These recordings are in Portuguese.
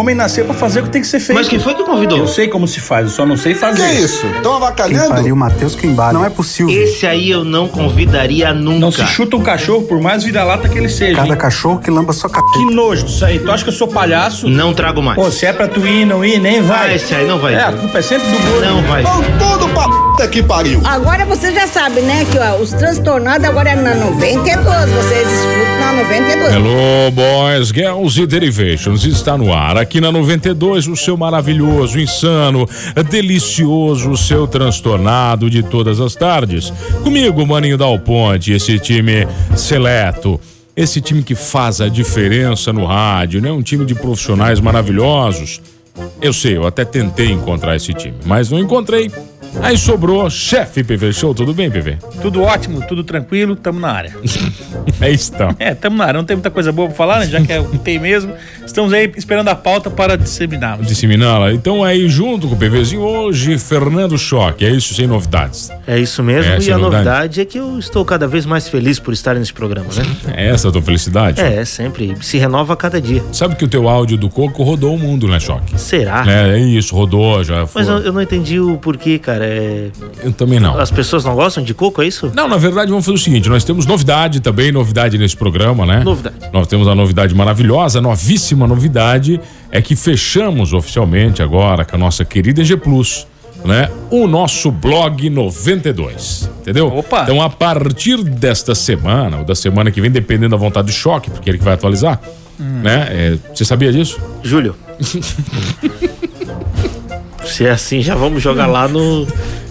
Homem nasceu pra fazer o que tem que ser feito. Mas quem foi que convidou? Eu sei como se faz, eu só não sei fazer. Que isso? Estão Quem avacalhando? pariu, Matheus Quimbara. Não é possível. Esse aí eu não convidaria nunca. Não se chuta um cachorro, por mais vira-lata que ele seja. Cada hein? cachorro que lamba sua Que capeta. nojo disso aí. Tu acha que eu sou palhaço? Não trago mais. Pô, se é pra tu ir, não ir, nem Ah, vai. esse aí não vai. É, a culpa é sempre do gordo. Não vai. Vão tudo pra puta que pariu. Agora você já sabe, né, que ó, os transtornados agora é na 92. Vocês escutam na 92. Hello, boys, girls e derivations. Está no ar aqui na 92 o seu maravilhoso, insano, delicioso, o seu transtornado de todas as tardes. Comigo, Maninho Dal Ponte, esse time seleto. Esse time que faz a diferença no rádio, né? Um time de profissionais maravilhosos. Eu sei, eu até tentei encontrar esse time, mas não encontrei. Aí sobrou chefe PV Show, tudo bem, PV? Tudo ótimo, tudo tranquilo, tamo na área. É isso, então. É, tamo na área, não tem muita coisa boa pra falar, né? Já que é o que tem mesmo. Estamos aí esperando a pauta para disseminarmos. disseminá-la. Então aí junto com o PVzinho hoje, Fernando Choque, é isso sem novidades. É isso mesmo. É, e a novidade. novidade é que eu estou cada vez mais feliz por estar nesse programa, né? É essa a tua felicidade? É, sempre. Se renova a cada dia. Sabe que o teu áudio do Coco rodou o mundo, né, Choque? Será? É, é isso, rodou, já foi. Mas eu, eu não entendi o porquê, cara. É... Eu também não. As pessoas não gostam de coco, é isso? Não, na verdade, vamos fazer o seguinte: nós temos novidade também, novidade nesse programa, né? Novidade. Nós temos a novidade maravilhosa, a novíssima novidade é que fechamos oficialmente agora com a nossa querida G Plus. Né? O nosso blog 92, entendeu? Opa! Então, a partir desta semana, ou da semana que vem, dependendo da vontade do choque, porque é ele que vai atualizar, né? É, você sabia disso? Júlio. Se é assim, já vamos jogar lá no.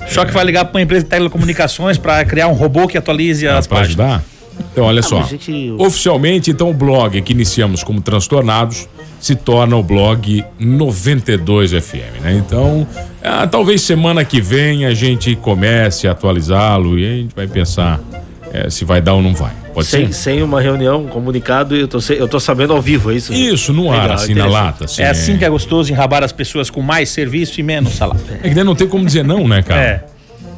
Choque vai ligar pra uma empresa de telecomunicações pra criar um robô que atualize as para páginas. ajudar? Então, olha só. mas, gente, Oficialmente, então, o blog que iniciamos como Transtornados se torna o blog 92 FM, né? Então, ah, talvez semana que vem a gente comece a atualizá-lo e a gente vai pensar eh, se vai dar ou não vai. Pode Sem, ser? sem uma reunião, um comunicado, eu tô, eu tô sabendo ao vivo, é isso? Isso, no ar, Legal, assim, na lata. Assim, É assim que é gostoso enrabar as pessoas com mais serviço e menos salário. É que daí não tem como dizer não, né, cara? É.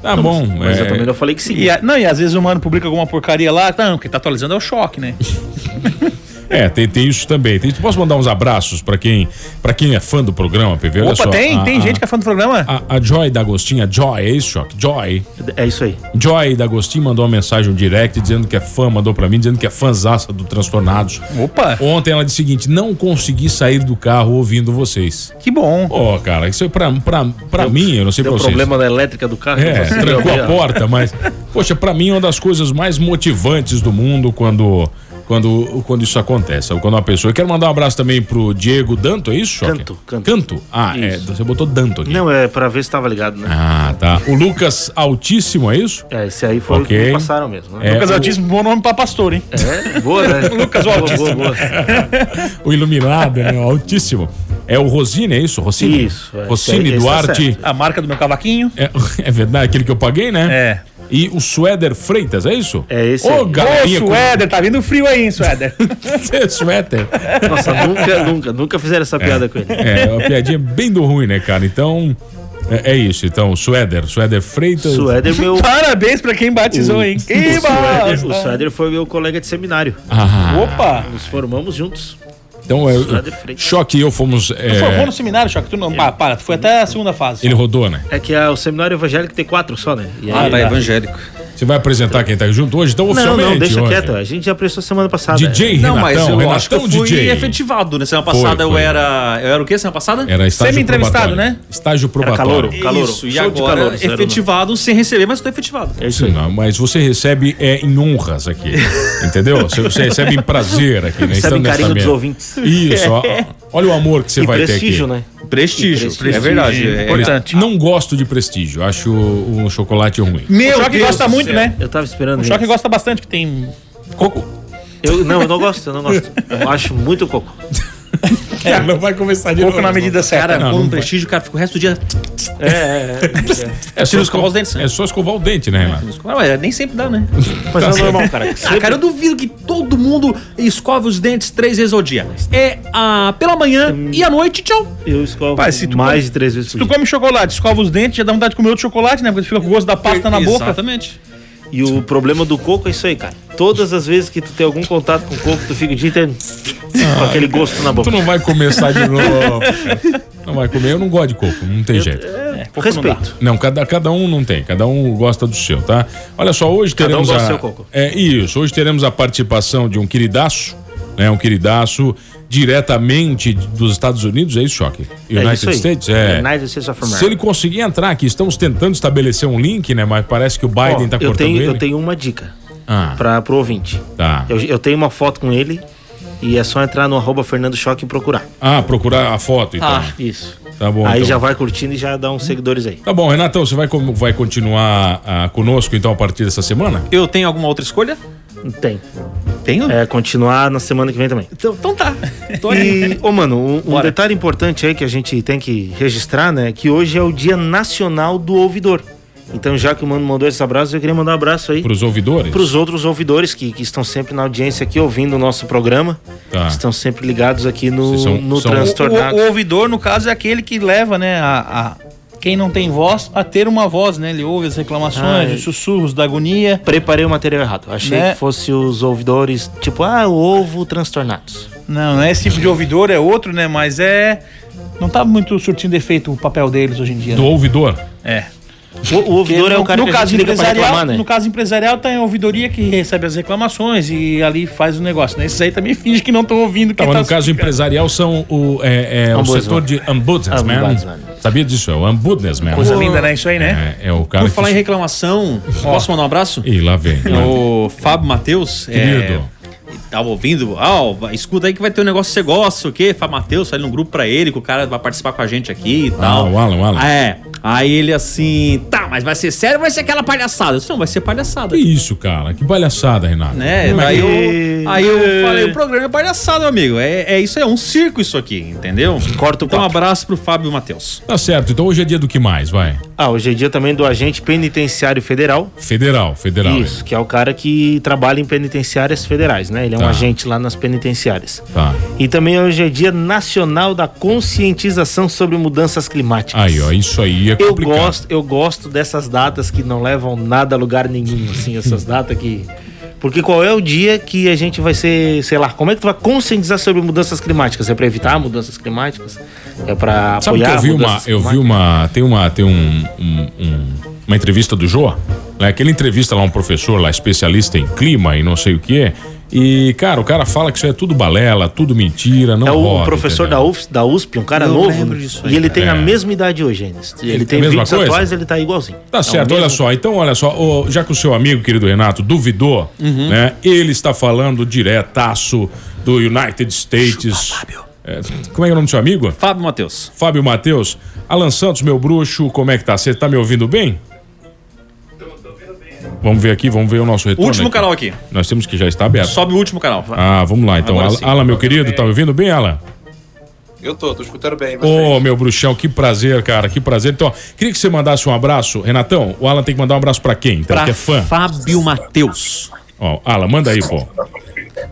Tá bom. Mas é, eu também não falei que sim. E, a- não, e às vezes o mano publica alguma porcaria lá, não, quem tá atualizando é o choque, né? É, tem, tem isso também. Tem, posso mandar uns abraços pra quem, pra quem é fã do programa, PV? Olha Opa, só, tem, a- tem a- gente que é fã do programa. A, a Joy da Agostinha, Joy, é isso, Choque? Joy. É isso aí. Joy da Agostinho mandou uma mensagem um direct dizendo que é fã, mandou pra mim, dizendo que é fãzaça do Transtornados. Opa, Ontem ela disse o seguinte: não consegui sair do carro ouvindo vocês. que bom. Pô, cara, isso é pra, pra, pra mim, eu não sei Deu pra vocês. problema na elétrica do carro. É, trancou a porta, mas. Poxa, pra mim é uma das coisas mais motivantes do mundo quando. Quando, quando isso acontece, quando uma pessoa. Eu quero mandar um abraço também pro Diego Danto, é isso? Canto, Canto. Canto? Ah, é, Isso. você botou Danto aqui. Não, é pra ver se tava ligado, né? Ah, tá. O Lucas Altíssimo, é isso? É, esse aí foi Ok. o que me passaram mesmo, né? É, Lucas o- Altíssimo, bom nome pra pastor, hein? É, boa, né? Lucas, o boa, Altíssimo. boa, boa. O iluminado, né? O altíssimo. É o Rosine, é isso? Rosine? Isso, é. Rosine Esse tá Duarte. certo. A marca do meu cavaquinho. É, é verdade, aquele que eu paguei, né? É. E o Suéder Freitas, é isso? É esse Ô, aí. Ô, galerinha com- Suéder, tá vindo frio aí, hein, Suéder? Suéter. Nossa, nunca, nunca, nunca fizeram essa piada com ele. É, uma piadinha bem do ruim, né, cara? Então, é, é isso. Então, Suéder, Suéder Freitas. Suéder, meu. Parabéns pra quem batizou, hein? Que O Suéder, o! Suéder foi meu colega de seminário. Ah, Opa! Nos formamos juntos. Então, é. Choque e eu fomos. é, Tu formou no seminário, Choque? Tu não, para, para, tu foi até a segunda fase. ele rodou, né? É que a- o seminário evangélico tem quatro só, né? E Ah, aí- tá evangélico. Você vai apresentar quem tá junto hoje? Então, Não, oficialmente. não, deixa hoje. quieto. A gente já prestou semana passada. DJ Não, Renatão, mas eu Renatão acho que eu fui DJ. efetivado, né? Semana passada Foi, foi. eu era. Eu era o quê semana passada? Era estágio Semi-entrevistado, probatório. né? Estágio probatório. calouro. Calouro. Isso, e agora calouro, zero, efetivado sem receber, mas tô efetivado. É isso. Não, mas você recebe é, em honras aqui, entendeu? Você, você recebe em prazer aqui, né? Recebe nessa carinho dos ouvintes. Isso, ó, olha o amor que você E vai prestígio, ter né? Prestígio, prestígio. é verdade. É, Importante. Não gosto de prestígio, acho o, chocolate ruim. Meu o Choque Deus gosta muito, céu. né? Eu tava esperando O Choque isso. gosta bastante, que tem coco. Eu, não, eu não gosto, eu não gosto. Eu acho muito coco. É, não vai começar de novo. na medida certa. Cara, Não, com não um prestígio, cara, fica o resto do dia. É, é, é. É só, Tira escovar os dentes, né? é só escovar o dente, né, Renato? Não, nem sempre dá, né? Mas é normal, cara. Ah, cara, eu duvido que todo mundo escove os dentes três vezes ao dia. É ah, pela manhã e à noite, tchau. Eu escovo Pai, se tu mais come- de três vezes Se por tu dia. come chocolate, escova os dentes, já dá vontade de comer outro chocolate, né? Porque tu fica com o gosto da pasta na boca. Exatamente. E o problema do coco é isso aí, cara. Todas as vezes que tu tem algum contato com coco, tu fica o dia inteiro com aquele gosto na boca. Tu não vai começar de novo. cara. Não vai comer, eu não gosto de coco, não tem jeito. É, coco não dá. Respeito. Não, cada, cada um não tem, cada um gosta do seu, tá? Olha só, hoje Cada um teremos gosta a, do seu coco. É isso, hoje teremos a participação de um queridaço, né? Um queridaço diretamente dos Estados Unidos, é isso, Choque? É United isso aí. States, é. United States of America. Se ele conseguir entrar aqui, estamos tentando estabelecer um link, né? Mas parece que o Biden Ó, tá eu, cortando tenho, ele. eu tenho uma dica Ah, pra, pro ouvinte. tá. Eu, eu tenho uma foto com ele e é só entrar no arroba Fernando Choque e procurar. Ah, procurar a foto, então. Ah. Isso. Tá bom. aí então. já vai curtindo e já dá uns seguidores aí. Tá bom, Renatão, você vai, vai continuar ah, conosco então a partir dessa semana? Eu tenho alguma outra escolha? Tem. Tenho? É, continuar na semana que vem também. Então, então tá. Tô aí. E, ô mano, um, um detalhe importante aí que a gente tem que registrar, né? Que hoje é o Dia Nacional do Ouvidor. Então, já que o mano mandou esse abraço, eu queria mandar um abraço aí Para os ouvidores? para os outros ouvidores que, que estão sempre na audiência aqui ouvindo o nosso programa. Tá. Estão sempre ligados aqui no, Vocês são- no são- O, Transtornado. o ouvidor, no caso, é aquele que leva, né, a, a- quem não tem voz a ter uma voz, né? Ele ouve as reclamações, Ah, é. os sussurros da agonia. Preparei o material errado. Achei Né? que fosse os ouvidores, tipo, ah, o ovo transtornados. Não, não é esse tipo de ouvidor, é outro, né? Mas é. Não tá muito surtindo efeito o papel deles hoje em dia. Do né? ouvidor? É. O, o ouvidor Porque é o cara no, que no caso empresarial, reclamar, né? No caso empresarial, tem a ouvidoria que recebe as reclamações e ali faz o negócio, né? Esses aí também fingem que não estão ouvindo. Tá, mas tá no caso empresarial são o, é, é, o setor de ombudsman. Ombudsman. Sabia disso? É o ombudsman. Coisa linda, né? Isso aí, né? É, é o cara Por falar em que... reclamação, posso mandar um abraço? Ih, lá vem. O Fábio Matheus. Querido. É, tava ouvindo, ah, escuta aí que vai ter um negócio que você gosta, o quê? Fábio Matheus, sai num grupo pra ele, que o cara vai participar com a gente aqui e Ah, tal. o Alan, o Alan. É. Aí ele assim, tá, mas vai ser sério ou vai ser aquela palhaçada? Eu disse, não, vai ser palhaçada. Que isso, cara? Que palhaçada, Renato. Né? Daí eu, aí eu falei, o programa é palhaçada, meu amigo. É, é isso aí, é um circo isso aqui, entendeu? Corta o Então um abraço pro Fábio Matheus. Tá certo, então hoje é dia do que mais, vai? Ah, hoje é dia também do agente penitenciário federal. Federal, federal. Isso, que é o cara que trabalha em penitenciárias federais, né? Ele é um Tá. agente lá nas penitenciárias. Tá. E também hoje é dia nacional da conscientização sobre mudanças climáticas. Aí, ó, isso aí é Eu complicado. gosto, eu gosto dessas datas que não levam nada a lugar nenhum, assim, essas datas que. Porque qual é o dia que a gente vai ser, sei lá, como é que tu vai conscientizar sobre mudanças climáticas? É para evitar mudanças climáticas? É para Sabe que apoiar eu vi uma, eu vi uma, tem uma, tem um, um- um- uma entrevista do Jô, né? Aquele entrevista lá um professor lá especialista em clima e não sei o que. E cara, o cara fala que isso é tudo balela, tudo mentira, não É o roda, professor da? UF, da USP, um cara Eu novo. disso e ele tem É. a mesma idade hoje ainda. Ele, Ele tem mesma 20 coisa? atuais, ele tá igualzinho. Tá É certo, olha mesmo- só. Então, olha só, ô, já que o seu amigo, querido Renato, duvidou, Uhum. né? Ele está falando diretaço do United States. É, como é é o nome do seu amigo? Fábio Matheus. Fábio Matheus. Alan Santos, meu bruxo, como é que tá? Você tá me ouvindo bem? Vamos ver aqui, vamos ver o nosso retorno. Último aqui. canal aqui. Nós temos que já está aberto. Sobe o último canal. Ah, vamos lá então. Agora Alan, meu querido, tá me ouvindo bem, Alan? Eu tô, tô escutando bem. Ô, meu bruxão, que prazer, cara, que prazer. Então, queria que você mandasse um abraço. Renatão, o Alan tem que mandar um abraço pra quem? Então, Pra que é fã. Fábio Matheus. Ó, Alan, manda aí, pô.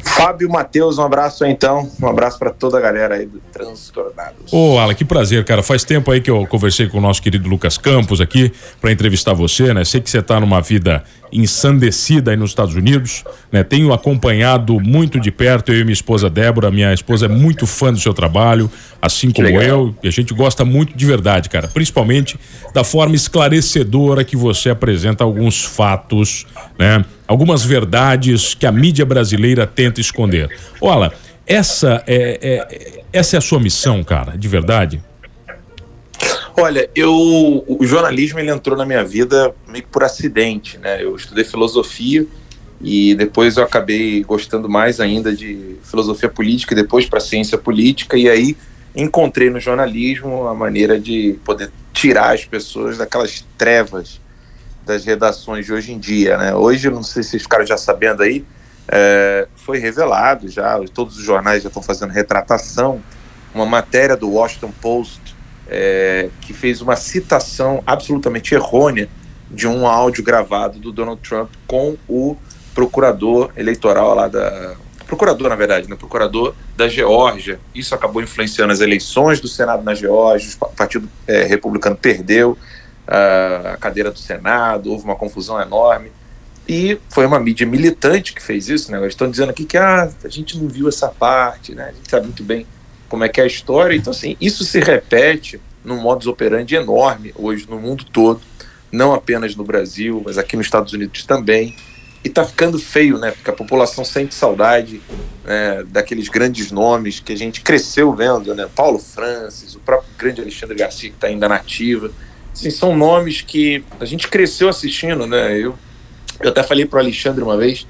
Fábio Matheus, um abraço aí, então. Um abraço pra toda a galera aí do Transtornados. Ô, Alan, que prazer, cara. Faz tempo aí que eu conversei com o nosso querido Lucas Campos aqui para entrevistar você, né? Sei que você tá numa vida ensandecida aí nos Estados Unidos, né? Tenho acompanhado muito de perto, eu e minha esposa Débora. Minha esposa é muito fã do seu trabalho, assim como eu. E a gente gosta muito de verdade, cara. Principalmente da forma esclarecedora que você apresenta alguns fatos, né? Algumas verdades que a mídia brasileira tenta esconder. Olha, essa é, é- essa é a sua missão, cara, de verdade? Olha, eu o jornalismo ele entrou na minha vida meio que por acidente, né? Eu estudei filosofia e depois eu acabei gostando mais ainda de filosofia política e depois para ciência política e aí encontrei no jornalismo a maneira de poder tirar as pessoas daquelas trevas das redações de hoje em dia, né? Hoje, não sei se vocês ficaram já sabendo aí, é, foi revelado já, todos os jornais já estão fazendo retratação, uma matéria do Washington Post é, que fez uma citação absolutamente errônea de um áudio gravado do Donald Trump com o procurador eleitoral lá da. Procurador, na verdade, né? Procurador da Geórgia. Isso acabou influenciando as eleições do Senado na Geórgia. O Partido é, Republicano perdeu a cadeira do Senado, houve uma confusão enorme. E foi uma mídia militante que fez isso, né? Eles estão dizendo aqui que ah, a gente não viu essa parte, né? A gente sabe muito bem como é que é a história. Então, assim, isso se repete num modus operandi enorme hoje no mundo todo, não apenas no Brasil, mas aqui nos Estados Unidos também. E tá ficando feio, né? Porque a população sente saudade né, daqueles grandes nomes que a gente cresceu vendo, né? Paulo Francis, o próprio grande Alexandre Garcia, que está ainda nativa. Assim, são nomes que a gente cresceu assistindo, né? Eu, eu até falei para o Alexandre uma vez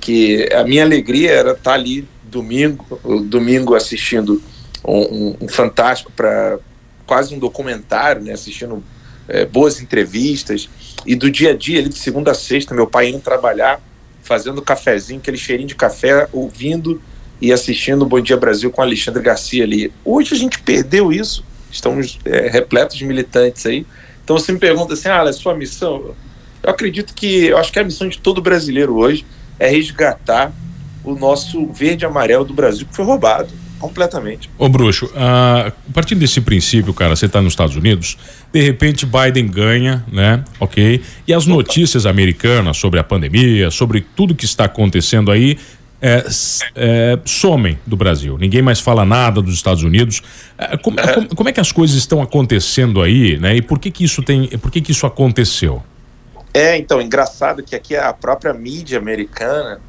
que a minha alegria era estar tá ali domingo, domingo assistindo um, um, fantástico para quase um documentário, né? Assistindo é, boas entrevistas e do dia a dia, ali de segunda a sexta, meu pai indo trabalhar, fazendo cafezinho, aquele cheirinho de café, ouvindo e assistindo Bom Dia Brasil com Alexandre Garcia ali. Hoje a gente perdeu isso, estamos é, repletos de militantes aí. Então você me pergunta assim, ah, é sua missão? Eu acredito que, eu acho que a missão de todo brasileiro hoje é resgatar o nosso verde e amarelo do Brasil que foi roubado completamente. Ô Bruxo, a partir desse princípio, cara, você está nos Estados Unidos, de repente Biden ganha, né? Ok. E as notícias americanas sobre a pandemia, sobre tudo que está acontecendo aí, é, é, somem do Brasil. Ninguém mais fala nada dos Estados Unidos. É, como, é. como, como, é que as coisas estão acontecendo aí, né? E por que que isso tem, por que que isso aconteceu? É, então, engraçado que aqui a própria mídia americana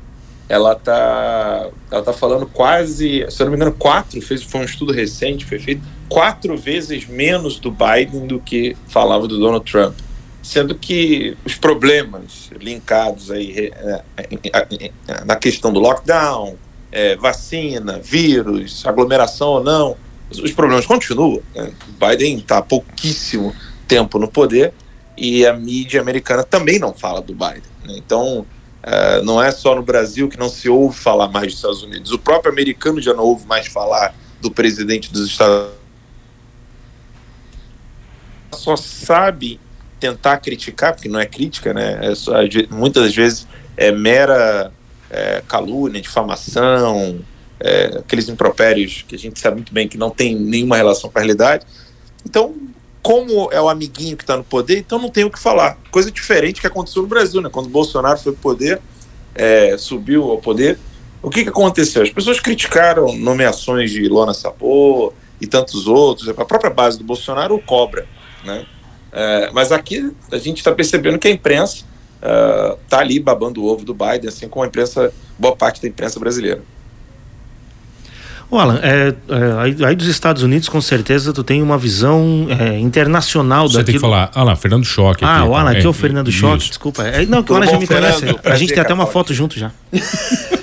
ela tá, ela tá falando quase, se eu não me engano, quatro, fez, foi um estudo recente, foi feito quatro vezes menos do Biden do que falava do Donald Trump. Sendo que os problemas linkados aí é, é, é, na questão do lockdown, é, vacina, vírus, aglomeração ou não, os problemas continuam. Né? Biden está há pouquíssimo tempo no poder e a mídia americana também não fala do Biden. Né? Então, não é só no Brasil que não se ouve falar mais dos Estados Unidos. O próprio americano já não ouve mais falar do presidente dos Estados Unidos. Só sabe tentar criticar, porque não é crítica, né? É só, muitas vezes é mera é, calúnia, difamação, é, aqueles impropérios que a gente sabe muito bem que não tem nenhuma relação com a realidade. Então, como é o amiguinho que está no poder, então não tem o que falar. Coisa diferente que aconteceu no Brasil, né? Quando o Bolsonaro foi pro poder, é, subiu ao poder, o que, que aconteceu? As pessoas criticaram nomeações de Lona Sapor e tantos outros, a própria base do Bolsonaro o cobra, né? É, mas aqui a gente está percebendo que a imprensa está uh, ali babando o ovo do Biden, assim como a imprensa, boa parte da imprensa brasileira. O Alan, é, é, aí dos Estados Unidos, com certeza, tu tem uma visão é, internacional Você daquilo... tem que falar, Alan, Fernando Choque. Ah, o Alan, aqui é o Fernando Choque, desculpa. É, não, que o Alan já me conhece. A gente tem até uma foto junto já.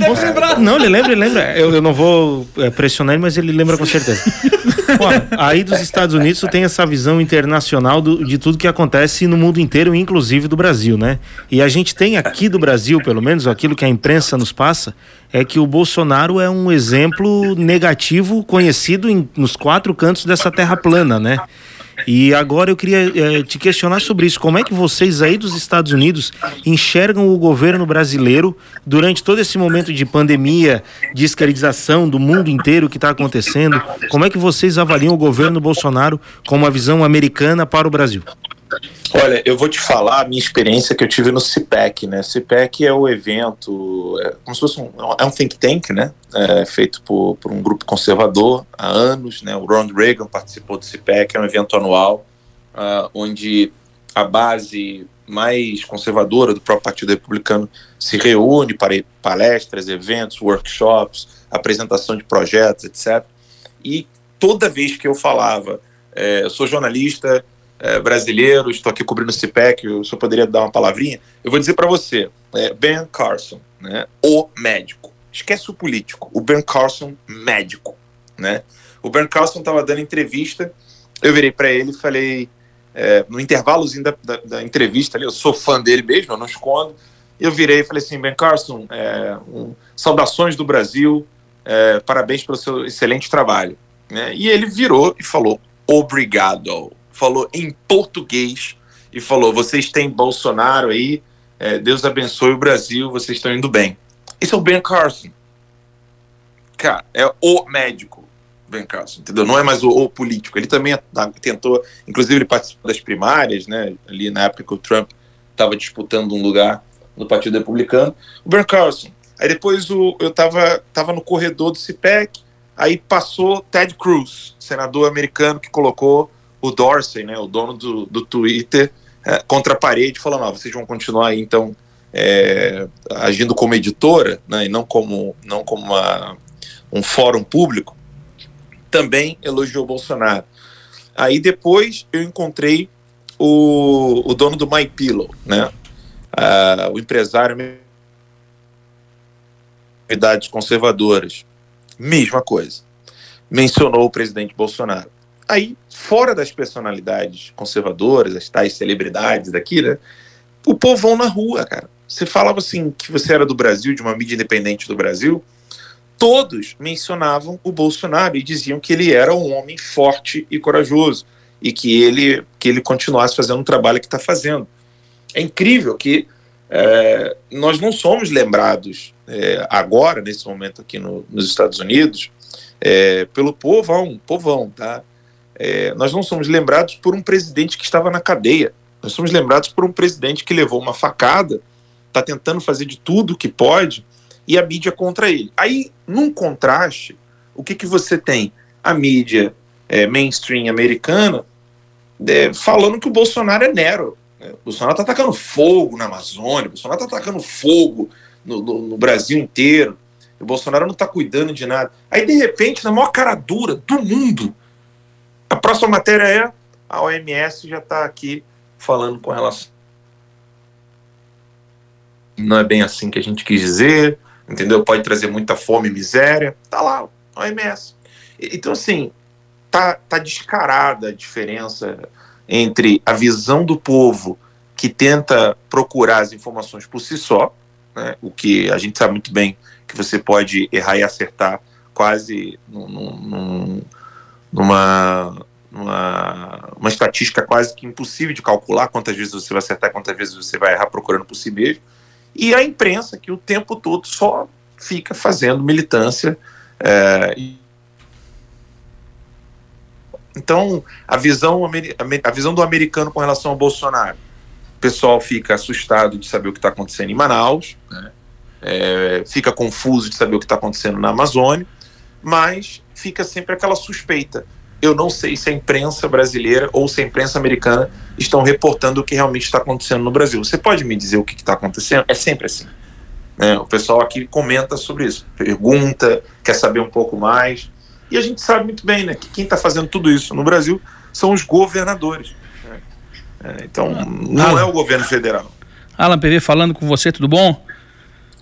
deve lembrar. Não, ele lembra, ele lembra. Eu, eu não vou é, pressionar ele, mas ele lembra com certeza. Bom, aí dos Estados Unidos, tem essa visão internacional do, de tudo que acontece no mundo inteiro, inclusive do Brasil, né? E a gente tem aqui do Brasil, pelo menos, aquilo que a imprensa nos passa, é que o Bolsonaro é um exemplo negativo conhecido em, nos quatro cantos dessa terra plana, né? E agora eu queria é, te questionar sobre isso. Como é que vocês aí dos Estados Unidos enxergam o governo brasileiro durante todo esse momento de pandemia, de escravização do mundo inteiro que está acontecendo? Como é que vocês avaliam o governo Bolsonaro com uma visão americana para o Brasil? Olha, eu vou te falar a minha experiência que eu tive no CIPEC, né? CIPEC é o evento, é como se fosse um, é um think tank, né? É, feito por, por, um grupo conservador há anos, né? O Ronald Reagan participou do CIPEC, é um evento anual uh, onde a base mais conservadora do próprio Partido Republicano se reúne para palestras, eventos, workshops, apresentação de projetos, etc. E toda vez que eu falava, é, eu sou jornalista, é, brasileiro, estou aqui cobrindo o CIPEC, o senhor poderia dar uma palavrinha? Eu vou dizer para você, é, Ben Carson, né, o médico. Esquece o político, o Ben Carson, médico. Né? O Bernd Carlson estava dando entrevista, eu virei para ele e falei, é, no intervalozinho da, da, da, entrevista ali, eu sou fã dele mesmo, eu não escondo, eu virei e falei assim, Ben Carson, é, um, saudações do Brasil, é, parabéns pelo seu excelente trabalho. Né? E ele virou e falou, obrigado, falou em português, e falou, vocês têm Bolsonaro aí, é, Deus abençoe o Brasil, vocês estão indo bem. Esse é o Ben Carson. Cara, é o médico Ben Carson, entendeu? Não é mais o, o político. Ele também tentou, inclusive ele participou das primárias, né? Ali na época que o Trump estava disputando um lugar no Partido Republicano. O Ben Carson. Aí depois o, eu estava tava no corredor do CIPEC, aí passou Ted Cruz, senador americano que colocou o Dorsey, né, o dono do, do Twitter, é, contra a parede, falando: ah, vocês vão continuar aí, então, é, agindo como editora, né, e não como, não como uma, um fórum público, também elogiou Bolsonaro. Aí depois eu encontrei o, o dono do My Pillow, né, o empresário unidades conservadoras, mesma coisa. Mencionou o presidente Bolsonaro. Aí, fora das personalidades conservadoras, as tais celebridades daqui, né? O povão na rua, cara. Você falava assim que você era do Brasil, de uma mídia independente do Brasil, todos mencionavam o Bolsonaro e diziam que ele era um homem forte e corajoso e que ele que ele continuasse fazendo um trabalho que está fazendo. É incrível que é, nós não somos lembrados é, agora nesse momento aqui no, nos Estados Unidos é, pelo povão, povão, tá? É, nós não somos lembrados por um presidente que estava na cadeia. Nós somos lembrados por um presidente que levou uma facada, está tentando fazer de tudo que pode, e a mídia contra ele. Aí, num contraste, o que, que você tem? A mídia é, mainstream americana é, falando que o Bolsonaro é Nero. Né? O Bolsonaro está atacando fogo na Amazônia, o Bolsonaro está atacando fogo no, no, no Brasil inteiro. O Bolsonaro não está cuidando de nada. Aí, de repente, na maior cara dura do mundo, a próxima matéria é a OMS já está aqui falando com relação. Não é bem assim que a gente quis dizer, entendeu? Pode trazer muita fome e miséria. Tá lá, OMS. Então, assim, tá, tá descarada a diferença entre a visão do povo que tenta procurar as informações por si só, né, o que a gente sabe muito bem que você pode errar e acertar quase num, num, numa, numa uma estatística quase que impossível de calcular quantas vezes você vai acertar, quantas vezes você vai errar procurando por si mesmo. E a imprensa que o tempo todo só fica fazendo militância. É, então, a visão, a visão do americano com relação ao Bolsonaro, o pessoal fica assustado de saber o que está acontecendo em Manaus, né? é, fica confuso de saber o que está acontecendo na Amazônia, mas fica sempre aquela suspeita. Eu não sei se a imprensa brasileira ou se a imprensa americana estão reportando o que realmente está acontecendo no Brasil. Você pode me dizer o que está acontecendo? É sempre assim. É, o pessoal aqui comenta sobre isso, pergunta, quer saber um pouco mais. E a gente sabe muito bem né, que quem está fazendo tudo isso no Brasil são os governadores. Né? É, então, não é o governo federal. Alan PV falando com você, tudo bom?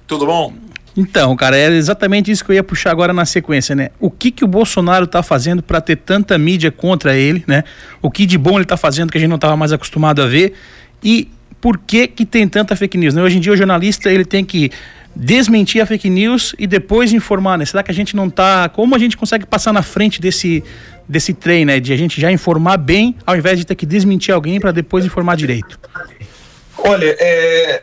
Tudo bom? Então, cara, é exatamente isso que eu ia puxar agora na sequência, né? O que que o Bolsonaro tá fazendo para ter tanta mídia contra ele, né? O que de bom ele tá fazendo que a gente não estava mais acostumado a ver e por que que tem tanta fake news, né? Hoje em dia o jornalista, ele tem que desmentir a fake news e depois informar, né? Será que a gente não tá, como a gente consegue passar na frente desse desse trem, né, de a gente já informar bem ao invés de ter que desmentir alguém para depois informar direito? Olha, é,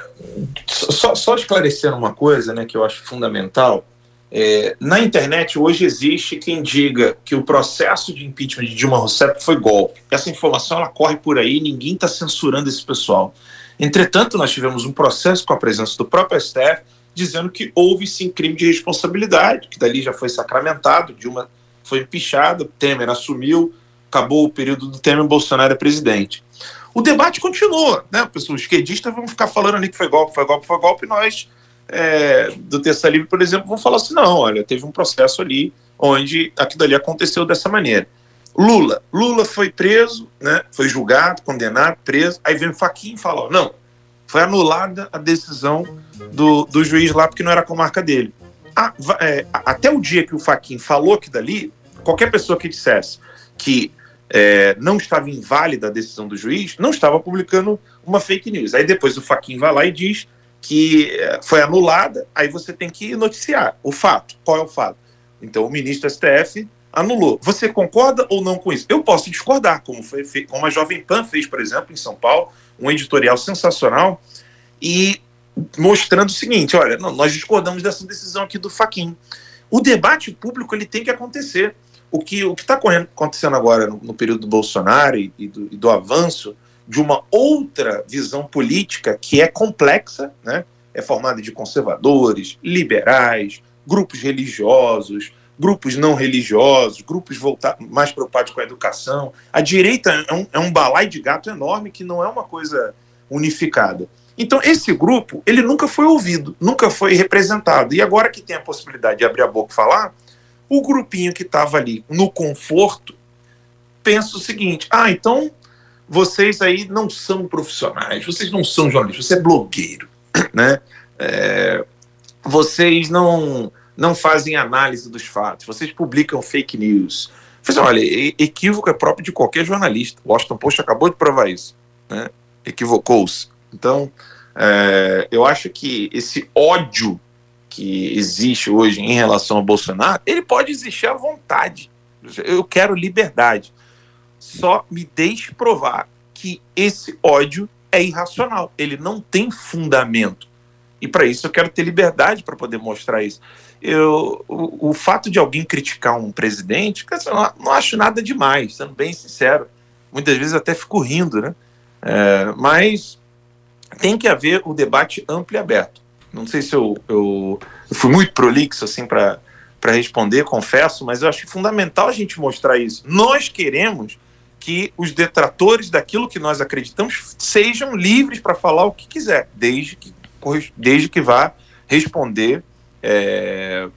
só, só esclarecendo uma coisa né, que eu acho fundamental. É, na internet hoje existe quem diga que o processo de impeachment de Dilma Rousseff foi golpe. Essa informação ela corre por aí, ninguém está censurando esse pessoal. Entretanto, nós tivemos um processo com a presença do próprio STF dizendo que houve sim crime de responsabilidade, que dali já foi sacramentado, Dilma foi empichada, Temer assumiu, acabou o período do Temer, Bolsonaro é presidente o debate continua, né? Os esquerdistas vão ficar falando ali que foi golpe, foi golpe, foi golpe, e nós, é, do Terça Livre, por exemplo, vão falar assim: não, olha, teve um processo ali onde aquilo ali aconteceu dessa maneira. Lula, Lula foi preso, né? Foi julgado, condenado, preso. Aí vem o Faquinha e fala: ó, não, foi anulada a decisão do, do juiz lá porque não era a comarca dele. é, até o dia que o Faquinha falou que dali, qualquer pessoa que dissesse que é, não estava inválida a decisão do juiz, não estava publicando uma fake news. Aí depois o Faquin vai lá e diz que é, foi anulada, aí você tem que noticiar o fato. Qual é o fato? Então o ministro STF anulou. Você concorda ou não com isso? Eu posso discordar, como, foi, como a Jovem Pan fez, por exemplo, em São Paulo, um editorial sensacional, e mostrando o seguinte: olha, nós discordamos dessa decisão aqui do Faquin. O debate público ele tem que acontecer. O que o está acontecendo agora no, no, período do Bolsonaro e, e, do, e do avanço de uma outra visão política que é complexa, né? é formada de conservadores, liberais, grupos religiosos, grupos não religiosos, grupos voltados mais preocupados com a educação. A direita é um, é um balai de gato enorme que não é uma coisa unificada. Então, esse grupo, ele nunca foi ouvido, nunca foi representado. E agora que tem a possibilidade de abrir a boca e falar, o grupinho que estava ali no conforto pensa o seguinte: ah, então vocês aí não são profissionais, vocês não são jornalistas, você é blogueiro, né? É, vocês não não fazem análise dos fatos, vocês publicam fake news. Falei, olha, equívoco é próprio de qualquer jornalista. O Washington Post acabou de provar isso. Né? Equivocou-se. Então, é, eu acho que esse ódio que existe hoje em relação ao Bolsonaro, ele pode existir à vontade. Eu quero liberdade. Só me deixe provar que esse ódio é irracional. Ele não tem fundamento. E para isso eu quero ter liberdade para poder mostrar isso eu, o, o, fato de alguém criticar um presidente, não, não, acho nada demais, sendo bem sincero. Muitas vezes até fico rindo, né? É, mas tem que haver o debate amplo e aberto. Não sei se eu, eu, eu fui muito prolixo assim para responder, confesso, mas eu acho fundamental a gente mostrar isso. Nós queremos que os detratores daquilo que nós acreditamos sejam livres para falar o que quiser, desde que, desde que vá responder é,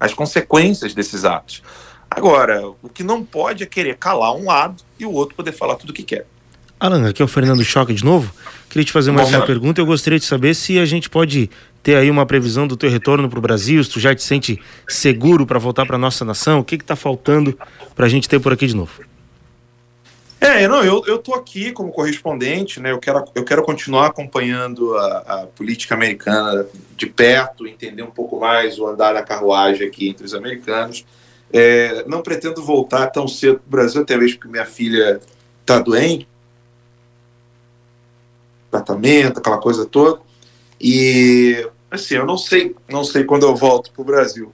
as consequências desses atos. Agora, o que não pode é querer calar um lado e o outro poder falar tudo o que quer. Alan, aqui é o Fernando Choque de novo. Queria te fazer mais uma pergunta. Eu gostaria de saber se a gente pode ter aí uma previsão do teu retorno para o Brasil, se tu já te sente seguro para voltar para nossa nação. O que está faltando para a gente ter por aqui de novo? É, não, eu, eu tô aqui como correspondente, né? Eu quero, eu quero continuar acompanhando a, a, política americana de perto, entender um pouco mais o andar da carruagem aqui entre os americanos. É, não pretendo voltar tão cedo para o Brasil, até mesmo porque minha filha está doente, tratamento, aquela coisa toda. E assim, eu não sei, não sei quando eu volto para o Brasil.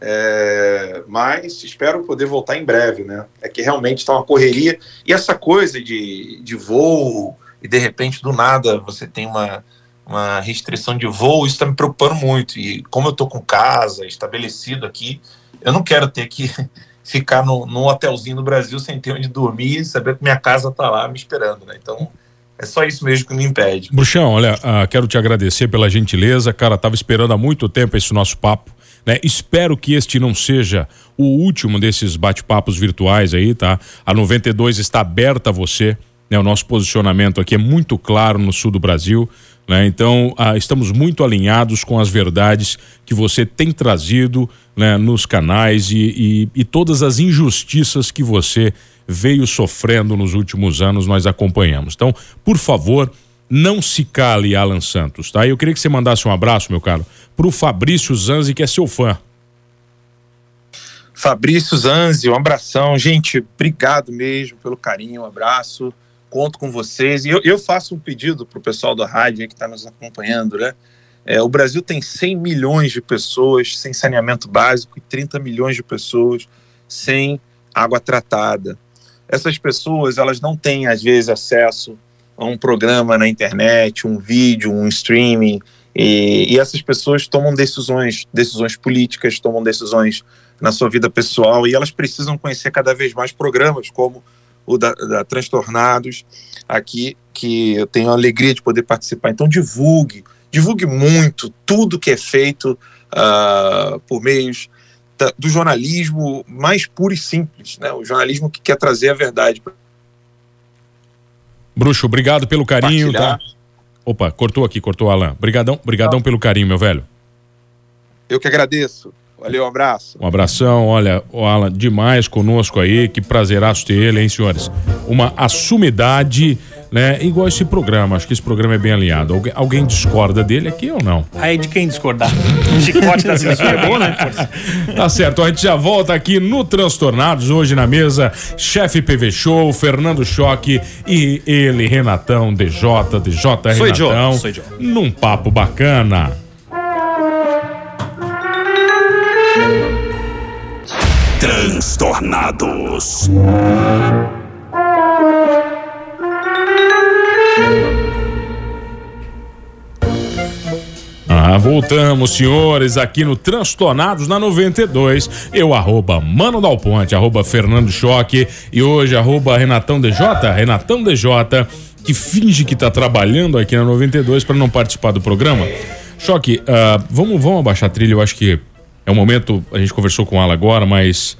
É, mas espero poder voltar em breve, né? É que realmente está uma correria. E essa coisa de, de voo, e de repente do nada você tem uma, uma restrição de voo, isso está me preocupando muito. E como eu estou com casa estabelecido aqui, eu não quero ter que ficar num hotelzinho no Brasil sem ter onde dormir saber que minha casa está lá me esperando, né? Então. É só isso mesmo que me impede. Bruxão, olha, uh, quero te agradecer pela gentileza. Cara, tava esperando há muito tempo esse nosso papo. Né? Espero que este não seja o último desses bate-papos virtuais aí, tá? A 92 está aberta a você. Né? O nosso posicionamento aqui é muito claro no sul do Brasil. Né? Então, ah, estamos muito alinhados com as verdades que você tem trazido né, nos canais e, e, e todas as injustiças que você veio sofrendo nos últimos anos, nós acompanhamos. Então, por favor, não se cale, Alan Santos, tá? Eu queria que você mandasse um abraço, meu caro, pro Fabrício Zanzi, que é seu fã. Fabrício Zanzi, um abração. Gente, obrigado mesmo pelo carinho, um abraço. Conto com vocês. E eu, eu faço um pedido pro pessoal da rádio que está nos acompanhando, né? É, o Brasil tem 100 milhões de pessoas sem saneamento básico e 30 milhões de pessoas sem água tratada. Essas pessoas, elas não têm, às vezes, acesso a um programa na internet, um vídeo, um streaming, e, e, essas pessoas tomam decisões, decisões políticas, tomam decisões na sua vida pessoal, e elas precisam conhecer cada vez mais programas como o da, da Transtornados, aqui, que eu tenho a alegria de poder participar. Então divulgue, divulgue muito tudo que é feito uh, por meios da, do jornalismo mais puro e simples, né? o jornalismo que quer trazer a verdade Bruxo, obrigado pelo carinho, tá? Opa, cortou aqui, cortou Alan. Brigadão, brigadão pelo carinho, meu velho. Eu que agradeço. Valeu, um abraço. Um abração, olha, o Alan, demais conosco aí, que prazeraço ter ele, hein, senhores? Uma assumidade, né? Igual esse programa, acho que esse programa é bem alinhado. Alguém, alguém discorda dele aqui ou não? Aí de quem discordar? O chicote da censura é bom, né? Tá certo, a gente já volta aqui no Transtornados, hoje na mesa, chefe PV Show, Fernando Choque e ele, Renatão, DJ, DJ Sou Renatão, Joe, sou Joe. num papo bacana. Transtornados. Ah, voltamos, senhores, aqui no Transtornados na 92. Eu, arroba Mano Dal Ponte, arroba Fernando Choque e hoje, arroba Renatão DJ, Renatão DJ, que finge que tá trabalhando aqui na 92 para não participar do programa. Choque, ah, vamos, vamos abaixar a trilha, eu acho que é um momento, a gente conversou com ela agora, mas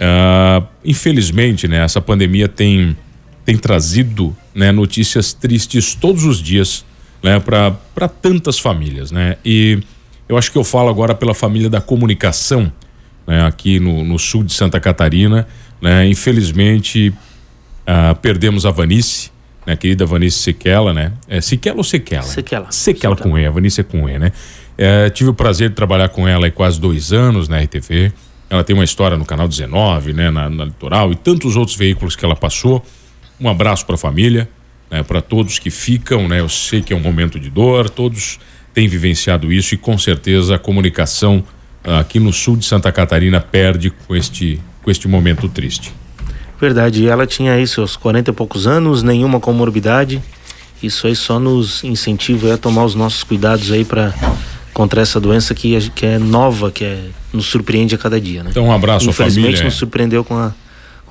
ah, infelizmente, né, essa pandemia tem, tem trazido né, notícias tristes todos os dias né, para tantas famílias, né? E eu acho que eu falo agora pela família da comunicação, né, aqui no, no sul de Santa Catarina, né? Infelizmente ah, perdemos a Vanice, né, a querida Vanice Sequela, né? É Sequela ou Sequela? Sequela. Sequela com E, a Vanice é com E, né? É, tive o prazer de trabalhar com ela há quase dois anos na RTV. Ela tem uma história no canal 19, né, na, na Litoral e tantos outros veículos que ela passou. Um abraço para a família, né, para todos que ficam, né? Eu sei que é um momento de dor, todos têm vivenciado isso e com certeza a comunicação ah, aqui no sul de Santa Catarina perde com este com este momento triste. Verdade, ela tinha isso aos 40 e poucos anos, nenhuma comorbidade. Isso aí só nos incentiva a tomar os nossos cuidados aí para contra essa doença que, que é nova, que é, nos surpreende a cada dia, né? Então, um abraço à Infelizmente família. nos surpreendeu com a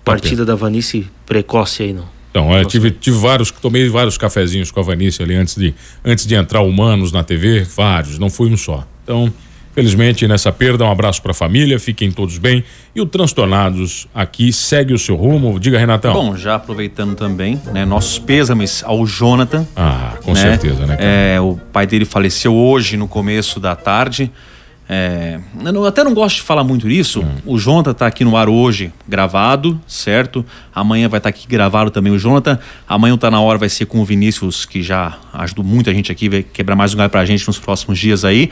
partida da Vanice precoce aí, não. Então, olha, tive, tive vários, tomei vários cafezinhos com a Vanice ali antes de, antes de entrar humanos na TV, vários, não foi um só. Então, felizmente nessa perda, um abraço para a família, fiquem todos bem. E o Transtornados aqui segue o seu rumo. Diga, Renatão. Bom, já aproveitando também, né, nossos pêsames ao Jonathan. Ah, com certeza, né, cara? É, o pai dele faleceu hoje, no começo da tarde. É, eu não- até não gosto de falar muito disso. Hum. O Jonathan tá aqui no ar hoje, gravado, certo? Amanhã vai estar aqui gravado também o Jonathan. Amanhã o Tá Na Hora vai ser com o Vinícius, que já ajudou muita gente aqui, vai quebrar mais um galho pra gente nos próximos dias aí.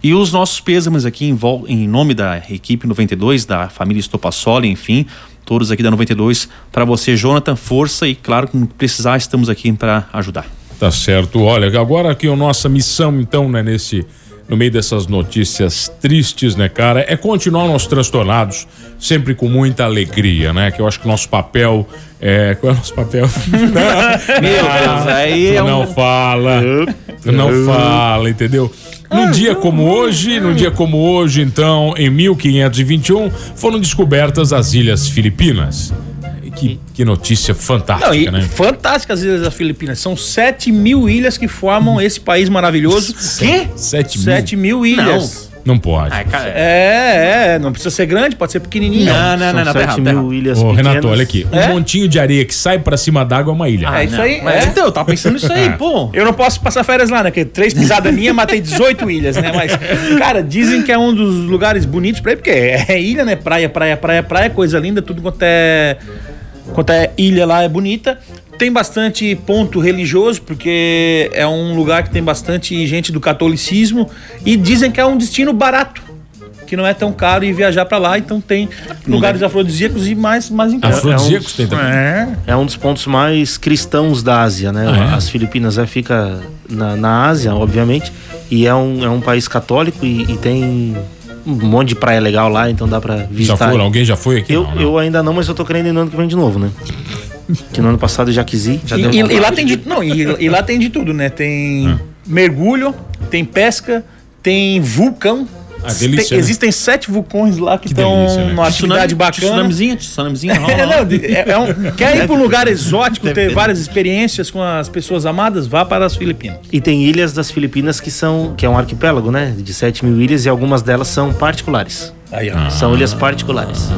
E os nossos pêsames aqui em, em nome da equipe 92, da família Estopassoli, enfim, todos aqui da 92. Para você, Jonathan, força e, claro, que precisar, estamos aqui para ajudar. Tá certo. Olha, agora aqui a nossa missão, então, né, nesse. No meio dessas notícias tristes, né, cara, é continuar nós transtornados, sempre com muita alegria, né? Que eu acho que o nosso papel é. Qual é o nosso papel? Meu Deus, aí tu é não fala. Tu não fala, entendeu? Num dia como hoje, num dia como hoje, então, em 1521, foram descobertas as Ilhas Filipinas. Que, que notícia fantástica, Não, e né? fantásticas ilhas das Filipinas. São 7 mil ilhas que formam esse país maravilhoso. Quê? 7 mil? 7 mil ilhas. Não pode. É, é, não precisa ser grande, pode ser pequenininho. Não, não, não, não, tá errado, tá errado. Ô, Renato, olha aqui. Um É? montinho de areia que sai pra cima d'água é uma ilha. é isso aí. Mas é. então, eu tava pensando nisso aí, pô. Eu não posso passar férias lá, né? Porque três pisadas minhas, matei 18 ilhas, né? Mas, cara, dizem que é um dos lugares bonitos pra ir, porque é ilha, né? Praia, praia, praia, praia, coisa linda, tudo quanto é. Quanto é ilha lá é bonita. Tem bastante ponto religioso, porque é um lugar que tem bastante gente do catolicismo. E dizem que é um destino barato. Que não é tão caro ir viajar pra lá, então tem lugares afrodisíacos e mais, mais em conta. Afrodisíacos tem também. É. É um dos pontos mais cristãos da Ásia, né? Ah, é? As Filipinas é, fica na, na Ásia, obviamente, e é um, é um país católico e, e tem um monte de praia legal lá, então dá pra Já visitar. foram? Alguém já foi aqui? Eu, Não, né? eu ainda não, mas eu tô querendo ir no ano que vem de novo, né? Que no ano passado eu já quis ir. E, e- e lá tem de, não, e, e lá tem de tudo, né? Tem Ah. mergulho, tem pesca, tem vulcão. Ah, delícia, Tem- né? Existem sete vulcões lá que Que estão delícia, né? numa atividade bacana. Tsunamizinha, tsunamizinha, rola É, não, de- é- é um- quer ir para um lugar exótico, ter várias experiências com as pessoas amadas? Vá para as Filipinas. E tem ilhas das Filipinas que são, que é um arquipélago, né? De 7 mil ilhas e algumas delas são particulares. Aí, ó. São ilhas particulares.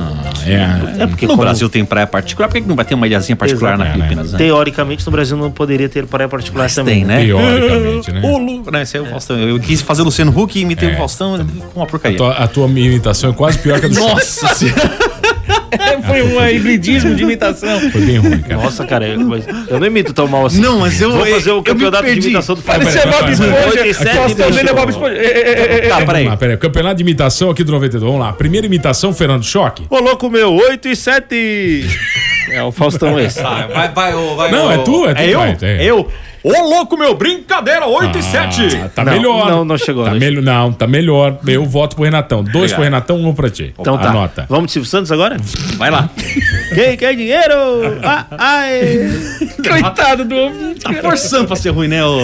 É. É porque no como- Brasil tem praia particular, por que não vai ter uma ilhazinha particular na Exato, Filipinas, né? Teoricamente, no Brasil não poderia ter praia particular Mas também. tem, né? Teoricamente, né? O Lu, né? Esse é o Faustão. Eu quis fazer o Luciano Huck e imitei É. o Faustão com uma A porcaria. tua, a tua imitação é quase pior que a do Nossa senhora. Foi um hibridismo de imitação. Foi bem ruim, cara. Nossa, cara, eu, mas eu não imito tão mal assim. Não, mas eu- Vou fazer eu- o eu campeonato de imitação do Parecia Peraí, Bob peraí, Esponja. peraí. 87 A Faustão dele é Bob. Esponja. É, é, é, é. Tá, peraí. Peraí. Campeonato de imitação aqui do 92. Vamos lá. Primeira imitação, Fernando Choque. Ô, louco meu, 8 e 7. É o Faustão esse. Vai, vai, vai, ô, vai, Não, é tu, é tu, eu? vai, é. Eu? Ô, louco, meu, brincadeira, 8 e 7. Ah, tá Não, melhor. não, não chegou, Tá não melhor, não, tá melhor. Eu voto pro Renatão. Dois Obrigado. pro Renatão, um pra ti. Então tá. Anota. Vamos de Silvio Santos agora? Vai lá. Quem quer dinheiro? Ah, ai. Coitado do ouvinte. Tá forçando pra ser ruim, né? ô?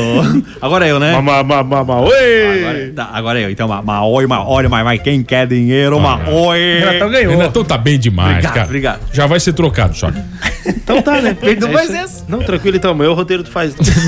Agora é eu, né? Mama, mama, mama, oi. Agora, tá, agora é eu. Então, ma, ma, oi, ma, olha, mas, mas quem quer dinheiro, ma, oi. Renatão ganhou. Renatão tá bem demais, Obrigado, cara. obrigado. Já vai ser trocado, Choque. Então tá, né? Perdeu É mais essa. Não, tranquilo então, meu roteiro tu faz.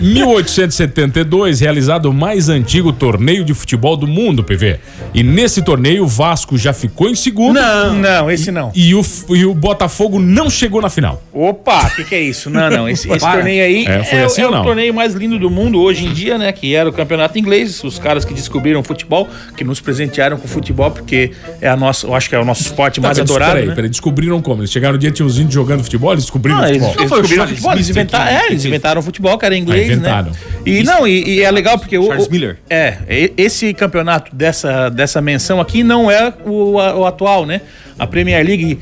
1872, realizado o mais antigo torneio de futebol do mundo, PV. E nesse torneio, o Vasco já ficou em segundo. Não, não, esse não. E o, e o Botafogo não chegou na final. Opa, o que, que é isso? Não, não. Esse, esse torneio aí É, foi é, assim é ou o não? torneio mais lindo do mundo hoje em dia, né? Que era o campeonato inglês. Os caras que descobriram o futebol, que nos presentearam com o futebol, porque é a nossa, eu acho que é o nosso esporte mais Tá, mas adorado. Peraí, né? peraí, descobriram como? Eles chegaram no dia, tinha os índios jogando futebol, eles descobriram Não, eles, futebol. eles foi o descobriram o futebol, eles inventaram, é, eles fez? inventaram o futebol, que era inglês, Ah, inventaram. né? E não, e, e é legal porque o, Charles o- Miller. É, e- esse campeonato dessa, dessa menção aqui não é o, o atual, né? A Premier League,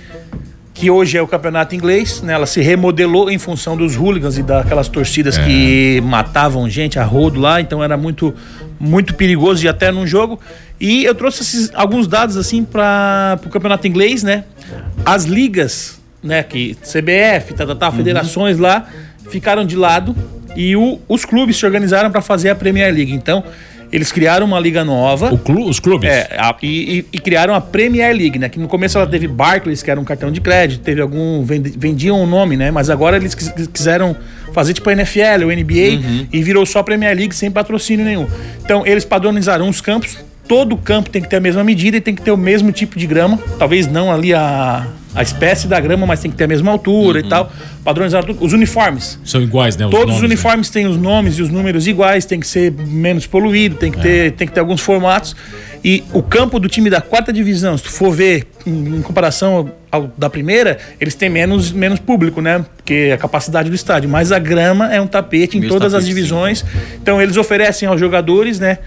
que hoje é o campeonato inglês, né? Ela se remodelou em função dos hooligans e daquelas torcidas que matavam gente a rodo lá, então era muito muito perigoso de ir até num jogo. E eu trouxe esses- alguns dados assim para o campeonato inglês, né? As ligas, né, que CBF, tá, tá, tá, federações lá ficaram de lado e o- os clubes se organizaram para fazer a Premier League. Então, eles criaram uma liga nova. Clu- os clubes? É, a- e, e- criaram a Premier League, né? Que no começo ela teve Barclays, que era um cartão de crédito, teve algum. vendi- vendiam o nome, né? Mas agora eles quis- quiseram fazer tipo a NFL, o NBA, e virou só Premier League sem patrocínio nenhum. Então eles padronizaram os campos, todo campo tem que ter a mesma medida e tem que ter o mesmo tipo de grama. Talvez não ali a, a espécie da grama, mas tem que ter a mesma altura e tal. Padronizaram tudo. Os uniformes. São iguais, né? Todos os nomes, né? uniformes têm os nomes e os números iguais, tem que ser menos poluído, tem que, ter, tem que ter alguns formatos. E o campo do time da quarta divisão, se tu for ver em, em comparação ao da primeira, eles têm menos, menos público, né? Porque a capacidade do estádio. Mas a grama é um tapete em Mesmo todas as tapete, sim. divisões. Então eles oferecem aos jogadores, né?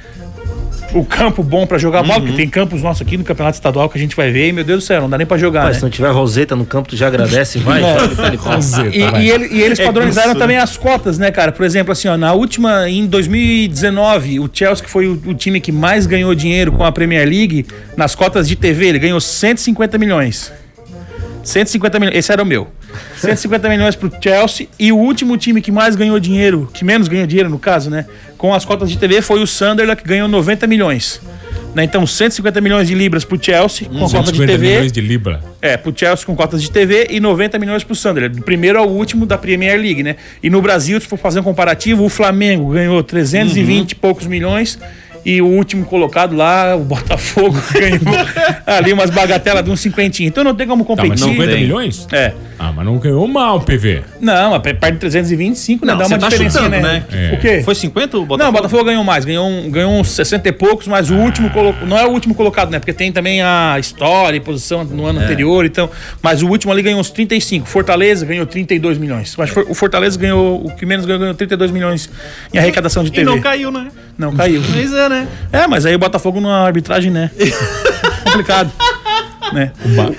O campo bom pra jogar bola, porque tem campos nossos aqui no campeonato estadual que a gente vai ver, e meu Deus do céu, não dá nem pra jogar. Mas né? se não tiver roseta no campo, tu já agradece, vai. É. tá. Roseta, E, vai. e ele- e eles É padronizaram grosso, também as cotas, né, cara? Por exemplo, assim, ó, na última, em 2019, o Chelsea, que foi o, o time que mais ganhou dinheiro com a Premier League, nas cotas de TV, ele ganhou 150 milhões. 150 milhões, esse era o meu. 150 milhões pro Chelsea e o último time que mais ganhou dinheiro, que menos ganhou dinheiro no caso, né, com as cotas de TV foi o Sunderland que ganhou 90 milhões. Né, então 150 milhões de libras pro Chelsea com a cota de 150 TV. milhões de libra. É, pro Chelsea com cotas de TV e 90 milhões pro Sunderland, do primeiro ao último da Premier League, né? E no Brasil, se for fazer um comparativo, o Flamengo ganhou 320 e poucos milhões e o último colocado lá, o Botafogo, ganhou ali umas bagatelas de uns cinquentinhos. Então não tem como Tá, mas competir. 50 tem. milhões? É. Ah, mas não ganhou mal, PV. Não, mas perto de 325, né? Não, Dá uma tá diferença, chutando, né? né? É. O quê? Foi 50 o Não, o Botafogo? Botafogo ganhou mais, ganhou, um, ganhou uns 60 e poucos, mas o último colocado. Não é o último colocado, né? Porque tem também a história e posição no ano anterior, então. Mas o último ali ganhou uns 35. Fortaleza ganhou 32 milhões. Acho que o Fortaleza ganhou, o que menos ganhou, ganhou 32 milhões em arrecadação de E TV. não caiu, né? Não caiu. Pois é, né? É, mas aí o Botafogo na arbitragem, né? Complicado. Né?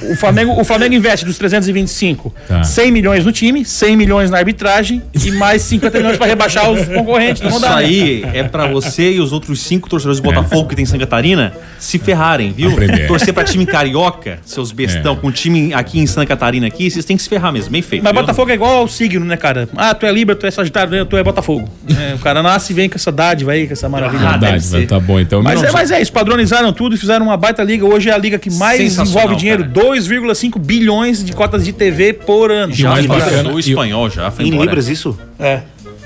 O, o Flamengo, o Flamengo investe dos 325, Tá. 100 milhões no time, 100 milhões na arbitragem e mais 50 milhões para rebaixar os concorrentes. Não Isso dá, né? aí é pra você e os outros cinco torcedores do Botafogo que tem em Santa Catarina se ferrarem, viu? Aprender. Torcer pra time carioca, seus bestão, É. com time aqui em Santa Catarina aqui, vocês têm que se ferrar mesmo, bem feito. Mas viu? Botafogo é igual ao signo, né, cara? Ah, tu é Libra, tu é Sagitário, tu é Botafogo. É, o cara nasce e vem com essa dádiva aí, com essa maravilha. Ah, Verdade, ser. tá bom. Então, Mas é, 1900 mas é isso, padronizaram tudo e fizeram uma baita liga. Hoje é a liga que mais Sensacional, envolve dinheiro: cara. 2,5 bilhões de cotas de TV por ano. E mais Já bacana- o espanhol já foi Em embora. Libras isso? É.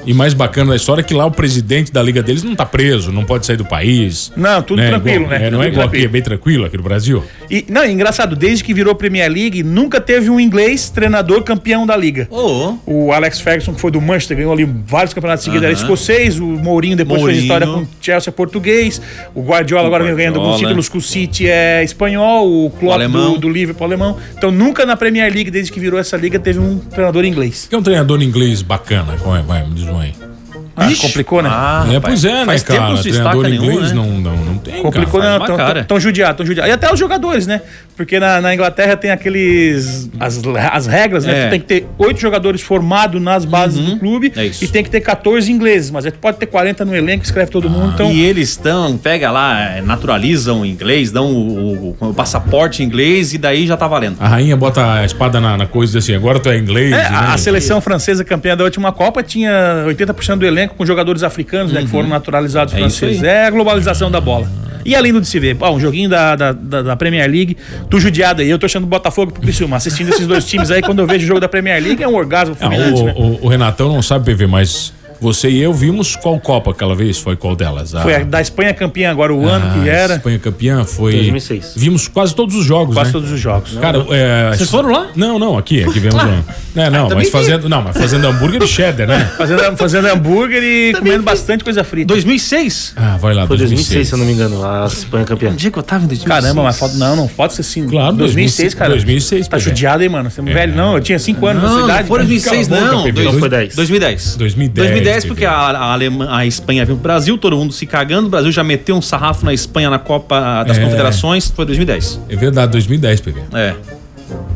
E mais bacana da história é que lá o presidente da liga deles não tá preso, não pode sair do país. Não, tudo né? tranquilo, Igual- né? É, não é igual aqui, é tranquilo. bem tranquilo aqui no Brasil. E, não, é engraçado, desde que virou Premier League, nunca teve um inglês treinador campeão da liga. Ô, O Alex Ferguson, que foi do Manchester, ganhou ali vários campeonatos seguidos, era Aham. escocês. O Mourinho depois Mourinho. fez história com o Chelsea é português. O Guardiola agora vem ganhando alguns Guardiola. títulos com o City é espanhol. O Klopp alemão. do, do Liverpool alemão. Então nunca na Premier League, desde que virou essa liga, teve um treinador inglês. Que é um treinador inglês bacana, qual é? Vai, me diz um aí. Ah, complicou, né? Ah, é, pois é, né, faz tempo cara? não Treinador inglês nenhum, né? não, não, não tem, Complicou, cara. não, faz tão, cara. tão, tão judiado, tão judiado. E até os jogadores, né? Porque na, na Inglaterra tem aqueles. As, as regras, né? É. Tu tem que ter oito jogadores formados nas bases do clube É isso. e tem que ter 14 ingleses. Mas aí tu pode ter 40 no elenco, escreve todo mundo. Então, E eles estão, pega lá, é, naturalizam o inglês, dão o, o- o passaporte inglês e daí já tá valendo. A rainha bota a espada na, na coisa e diz assim, agora tu é inglês. É, né? a, a seleção francesa campeã da última Copa tinha 80% do elenco com jogadores africanos, né? Que foram naturalizados É franceses. É a globalização da bola. E além do de se ver, ó, um joguinho da, da, da- Premier League, tu judiado aí, eu tô achando Botafogo pro Criciúma. Assistindo esses dois times aí, quando eu vejo o jogo da Premier League, é um orgasmo Ah, fulminante, né? o, o- o Renatão não sabe PV, mas você e eu vimos qual Copa aquela vez? Foi qual delas? A- Foi a da Espanha campeã agora, o ano que Ah, era. Espanha campeã foi. 2006. Vimos quase todos os jogos, Quase né? todos os jogos. Cara, é, Vocês foram lá? Não, não, aqui, aqui vemos um. É, não, também mas vi. fazendo, não, mas fazendo hambúrguer e cheddar, né? Fazendo, fazendo hambúrguer e comendo bastante coisa frita. 2006? Ah, vai lá, Foi 2006, 2006. se eu não me engano, a Espanha campeã. Onde é que eu tava em 2006? Caramba, mas foda, não, não pode ser assim. Claro, 2006, cara. 2006, Tá judiado, hein, mano? Você é um velho, não. Eu tinha 5 anos Não, nessa não foi cara. 2006 Cala a boca, não. Não, foi 10. 2010. 2010, 2010 Pepe. porque a, a, Alema- a Espanha veio pro Brasil, todo mundo se cagando. O Brasil já meteu um sarrafo na Espanha na Copa das É. Confederações. Foi 2010. É verdade, 2010, PV. É.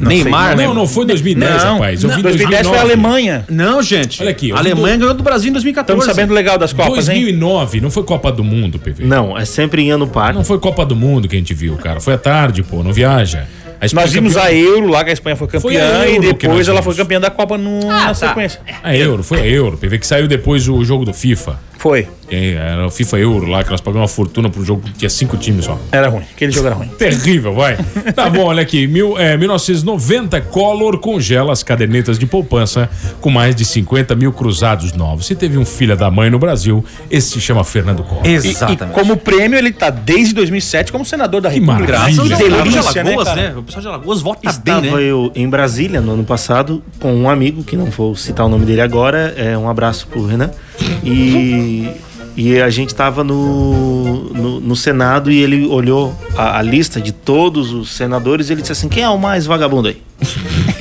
Neymar, né? Não, não foi 2010, Não, rapaz. Eu não, vi 2010 foi a 2009. Alemanha. Não, gente. Olha aqui, A Alemanha do- ganhou do Brasil em 2014. Estamos sabendo legal das Copas, hein? 2009, não foi Copa do Mundo, PV. Não, é sempre em ano par. Não foi Copa do Mundo que a gente viu, cara. Foi à tarde, pô, não viaja. Nós vimos campeã- a Euro lá, que a Espanha foi campeã, Foi e depois ela foi campeã da Copa no- na tá. sequência. A Euro, foi a Euro, PV, que saiu depois o jogo do FIFA. Foi. Era o FIFA Euro lá, que nós pagamos uma fortuna pro jogo que tinha cinco times só. Era ruim. Aquele jogo era ruim. Terrível, vai. Tá bom, olha aqui. Mil, é, 1990, Collor congela as cadernetas de poupança com mais de 50 mil cruzados novos. Se teve um filho da mãe no Brasil, esse se chama Fernando Collor. E, Exatamente. e como prêmio, ele tá desde 2007 como senador da Que República. maravilha. Graças delícia, né, Alagoas, cara? né? O pessoal de Alagoas vota bem, Estava né? eu em Brasília no ano passado com um amigo, que não vou citar o nome dele agora, é um abraço pro Renan. E, e a gente estava no, no, no Senado e ele olhou a, a lista de todos os senadores e ele disse assim: quem é o mais vagabundo aí?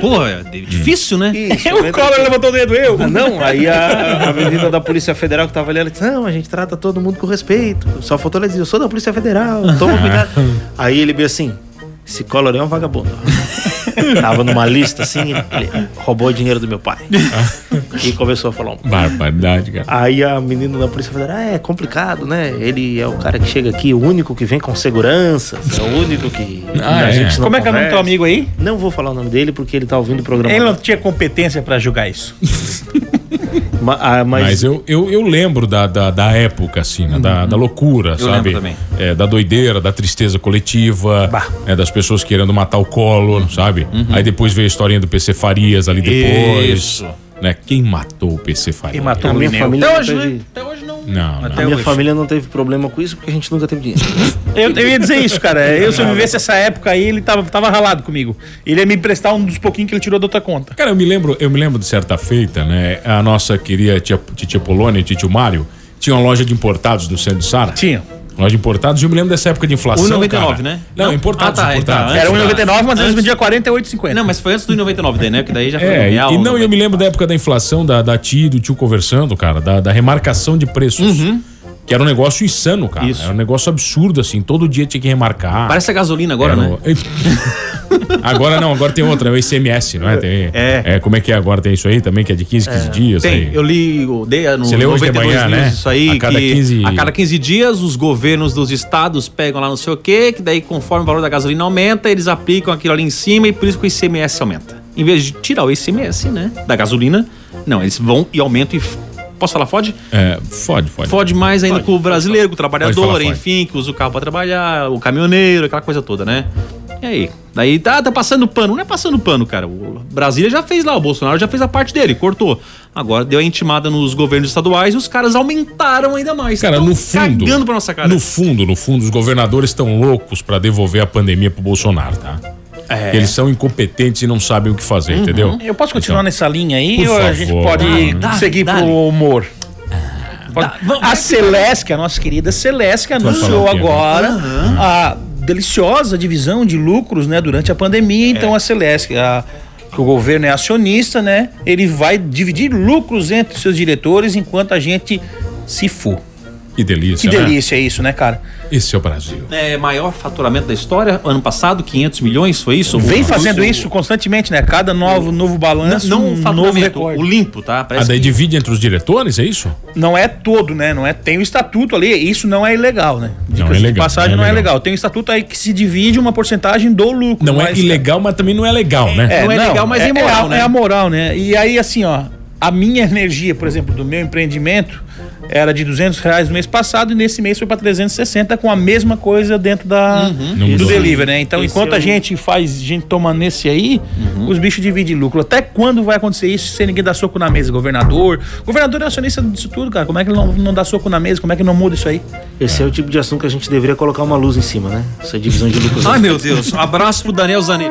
Pô, é difícil, né? Isso, o Collor levantou o dedo, eu. Ah, Não, aí a, a menina da Polícia Federal que tava ali, ela disse: Não, a gente trata todo mundo com respeito. Só faltou ela dizer: Eu sou da Polícia Federal, toma cuidado. aí ele veio assim: Esse Collor é um vagabundo. tava numa lista assim, ele roubou dinheiro do meu pai. e começou a falar um Barbaridade, cara. Aí a menina da Polícia Federal, ah, é complicado, né? Ele é o cara que chega aqui, o único que vem com segurança, é o único que Ah, a é. gente não Como é que é o nome do teu amigo aí? Não vou falar o nome dele porque ele tá ouvindo o programa. Ele não tinha competência pra julgar isso. Ah, mas, Mas eu, eu, eu lembro da, da, da época, assim, né? da, da loucura, Eu sabe? lembro também. É, da doideira, da tristeza coletiva, é, das pessoas querendo matar o Collor, sabe? Aí depois veio a historinha do PC Farias ali depois. Isso. Né? Quem matou o PC Farias? Quem matou a o minha família Até hoje, né? Até hoje não. Não, não. Até A minha hoje. família não teve problema com isso porque a gente nunca teve dinheiro. Eu, eu ia dizer isso, cara. Eu, se eu vivesse essa época aí, ele tava, tava ralado comigo. Ele ia me emprestar um dos pouquinhos que ele tirou da outra conta. Cara, eu me lembro, eu me lembro de certa feita, né? A nossa querida tia, titia Polônia e tio Mário tinha uma loja de importados no centro de Sara. Tinha. Loja de importados, eu me lembro dessa época de inflação. 1,99, cara. né? Não, Não? importados, Ah, tá, importados. tá, Era Antes 1,99, mas eles antes- vendiam 48,50. Não, mas foi antes do 99 daí, né? Porque daí já foi É, real. e não, no- eu me lembro da época da inflação, da, da tia e do tio conversando, cara, da, da remarcação de preços. Que era um negócio insano, cara. Isso. Era um negócio absurdo, assim. Todo dia tinha que remarcar. Parece a gasolina agora, Era né? o- agora não, agora tem outra, é o ICMS, não é? Tem, É. Como é que é agora? Tem isso aí também, que é de 15, 15 dias. Tem, aí. eu li, eu dei no Você leu hoje de 92 manhã, né? isso aí, A cada que 15 a cada 15 dias os governos dos estados pegam lá não sei o quê, que daí conforme o valor da gasolina aumenta, eles aplicam aquilo ali em cima e por isso que o ICMS aumenta. Em vez de tirar o ICMS, né, da gasolina, não, eles vão e aumentam e... Posso falar fode? É, fode, fode. Fode mais ainda com o brasileiro, com o trabalhador, enfim, que usa o carro para trabalhar, o caminhoneiro, aquela coisa toda, né? E aí, Daí tá, tá passando pano. Não é passando pano, cara. O Brasília já fez lá, o Bolsonaro já fez a parte dele, cortou. Agora deu a intimada nos governos estaduais e os caras aumentaram ainda mais. Cara, Tão no fundo. Cagando pra nossa cara. No fundo, no fundo, os governadores estão loucos pra devolver a pandemia pro Bolsonaro, tá? É. Eles são incompetentes e não sabem o que fazer, entendeu? Eu posso continuar Então, nessa linha aí ou a favor. gente pode Dá, seguir dá, pro dá. humor? Vamos- a Celeste, a nossa querida Celeste, anunciou agora a deliciosa divisão de lucros, né, durante a pandemia. Então a Celeste, a- que o governo é acionista, né, ele vai dividir lucros entre seus diretores enquanto a gente se for. Que delícia, Que né? delícia isso, né, cara? Esse é o Brasil. É, maior faturamento da história, ano passado, 500 milhões, foi isso? Vem fazendo isso constantemente, né? Cada novo, novo Não, balanço, não um o novo faturamento, recorde. o limpo, tá? Ah, Parece daí que- divide entre os diretores, é isso? Não é todo, né? Não é, tem o estatuto ali, isso não é ilegal, né? Diga-se Não é de legal, passagem não não é é legal. legal. Tem o estatuto aí que se divide uma porcentagem do lucro. Não é mas- ilegal, mas também não é legal, né? Não é legal, mas é imoral, a, né? É a moral, né? E aí, assim, ó, a minha energia, por exemplo, do meu empreendimento era de 200 reais no mês passado e nesse mês foi para 360 com a mesma coisa dentro da, Uhum. Do delivery, né? Então, Esse enquanto é a o- gente faz, a gente toma nesse aí, Uhum. os bichos dividem lucro. Até quando vai acontecer isso sem ninguém dar soco na mesa? Governador. Governador é acionista disso tudo, cara. Como é que ele não, não dá soco na mesa? Como é que não muda isso aí? Esse é o tipo de assunto que a gente deveria colocar uma luz em cima, né? Essa divisão de lucros. Ai, meu Deus. Abraço pro Daniel Zanetti.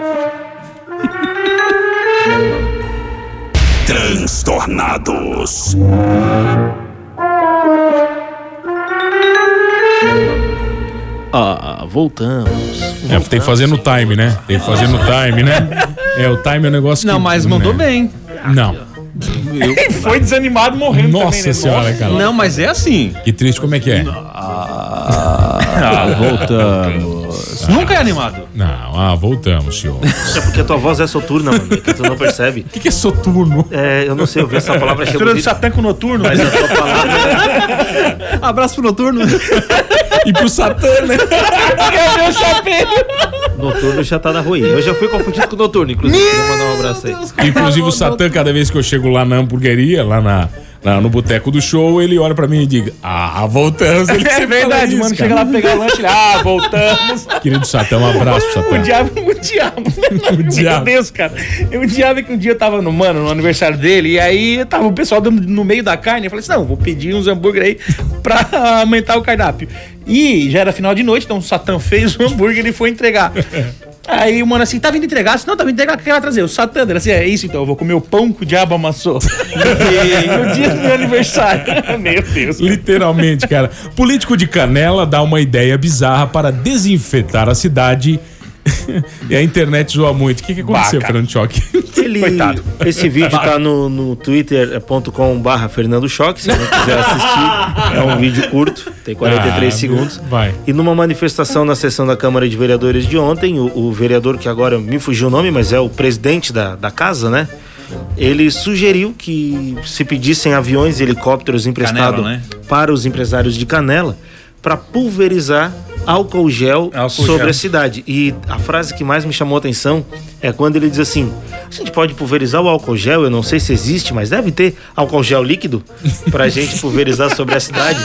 Transtornados. Ah, voltamos. É, tem que fazer no time, né? Tem que fazer no time, né? É, o time é um negócio Não, que- mas mandou né? bem. Não. Foi desanimado morrendo Nossa também, né? senhora, cara. Não, mas é assim. Que triste, como é que é? Ah, voltamos. Nunca é animado. Não, ah, voltamos, senhor. É porque a tua voz é soturna, mano, que tu não percebe. O que, que é soturno? É, eu não sei, eu vi essa palavra achei Mistura bonita, Satã com noturno. mas a tua palavra Abraço pro Noturno. E pro Satã, né? noturno já tá na ruim. Eu já fui confundido com noturno, inclusive. Queria mandar um abraço aí. Inclusive o Satã, cada vez que eu chego lá na hamburgueria, lá na, na- no boteco do show, ele olha pra mim e diz: Ah, voltamos. Ele É verdade, isso, mano. cara. Chega lá pegar o lanche, ele, ah, voltamos. Querido Satã, um abraço pro O Satã. diabo, o diabo. Meu diabo. Deus, cara. O diabo é que um dia eu tava no, mano, no aniversário dele, e aí tava o pessoal no meio da carne. Eu falei assim: não, vou pedir uns hambúrguer aí pra aumentar o cardápio. E já era final de noite, então o Satã fez o hambúrguer e foi entregar. Aí o mano assim, tá vindo entregar? Assim, não, tá vindo entregar, o que vai trazer? O Satã, ele assim, é isso então, eu vou comer o pão que o diabo amassou. no dia do meu aniversário. meu Deus. Literalmente, cara. Político de Canela dá uma ideia bizarra para desinfetar a cidade. e a internet zoa muito. O que, que aconteceu, Baca. Fernando Choque? Ele, Coitado. Esse vídeo tá no, no twitter.com barra Fernando Choque, se alguém quiser assistir. É um vídeo curto, tem 43 Ah, segundos. vai. E numa manifestação na sessão da Câmara de Vereadores de ontem, o, o vereador que agora me fugiu o nome, mas é o presidente da, da casa, né? Ele sugeriu que se pedissem aviões e helicópteros emprestados né? para os empresários de Canela para pulverizar álcool gel Álcool sobre gel. a cidade. E a frase que mais me chamou a atenção é quando ele diz assim: a gente pode pulverizar o álcool gel, eu não sei se existe, mas deve ter álcool gel líquido pra gente pulverizar sobre a cidade.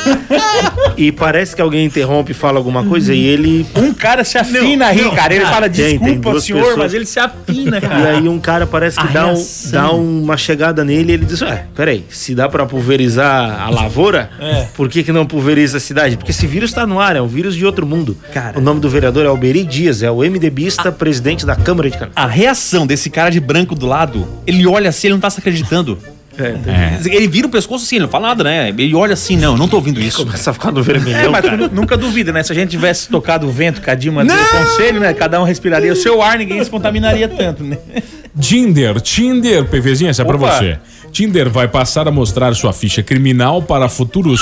E parece que alguém interrompe e fala alguma coisa e ele. Um cara se afina aí, cara. Ele fala, tem- tem desculpa, duas senhor, pessoas. mas ele se afina, E cara. aí um cara parece que A dá, um, reação. dá uma chegada nele e ele diz: Ué, peraí, se dá pra pulverizar a lavoura, É. por que, que não pulveriza a cidade? Porque esse vírus tá no ar, é um vírus de outro mundo. Cara. O nome do vereador é Alberi Dias, é o MDBista, presidente da Câmara de Canadá. A reação desse cara de branco do lado, ele olha assim, ele não tá se acreditando. É, Ele vira o pescoço assim, ele não fala nada, né? Ele olha assim, não, eu não tô ouvindo isso. Começa a ficar no É, vermelhão. mas cara. nu- nunca duvida, né? Se a gente tivesse tocado o vento com a Dilma do conselho, né? Cada um respiraria o seu ar, ninguém se contaminaria tanto, né? Tinder, Tinder, PVzinha, essa é pra Opa. você. Tinder vai passar a mostrar sua ficha criminal para futuros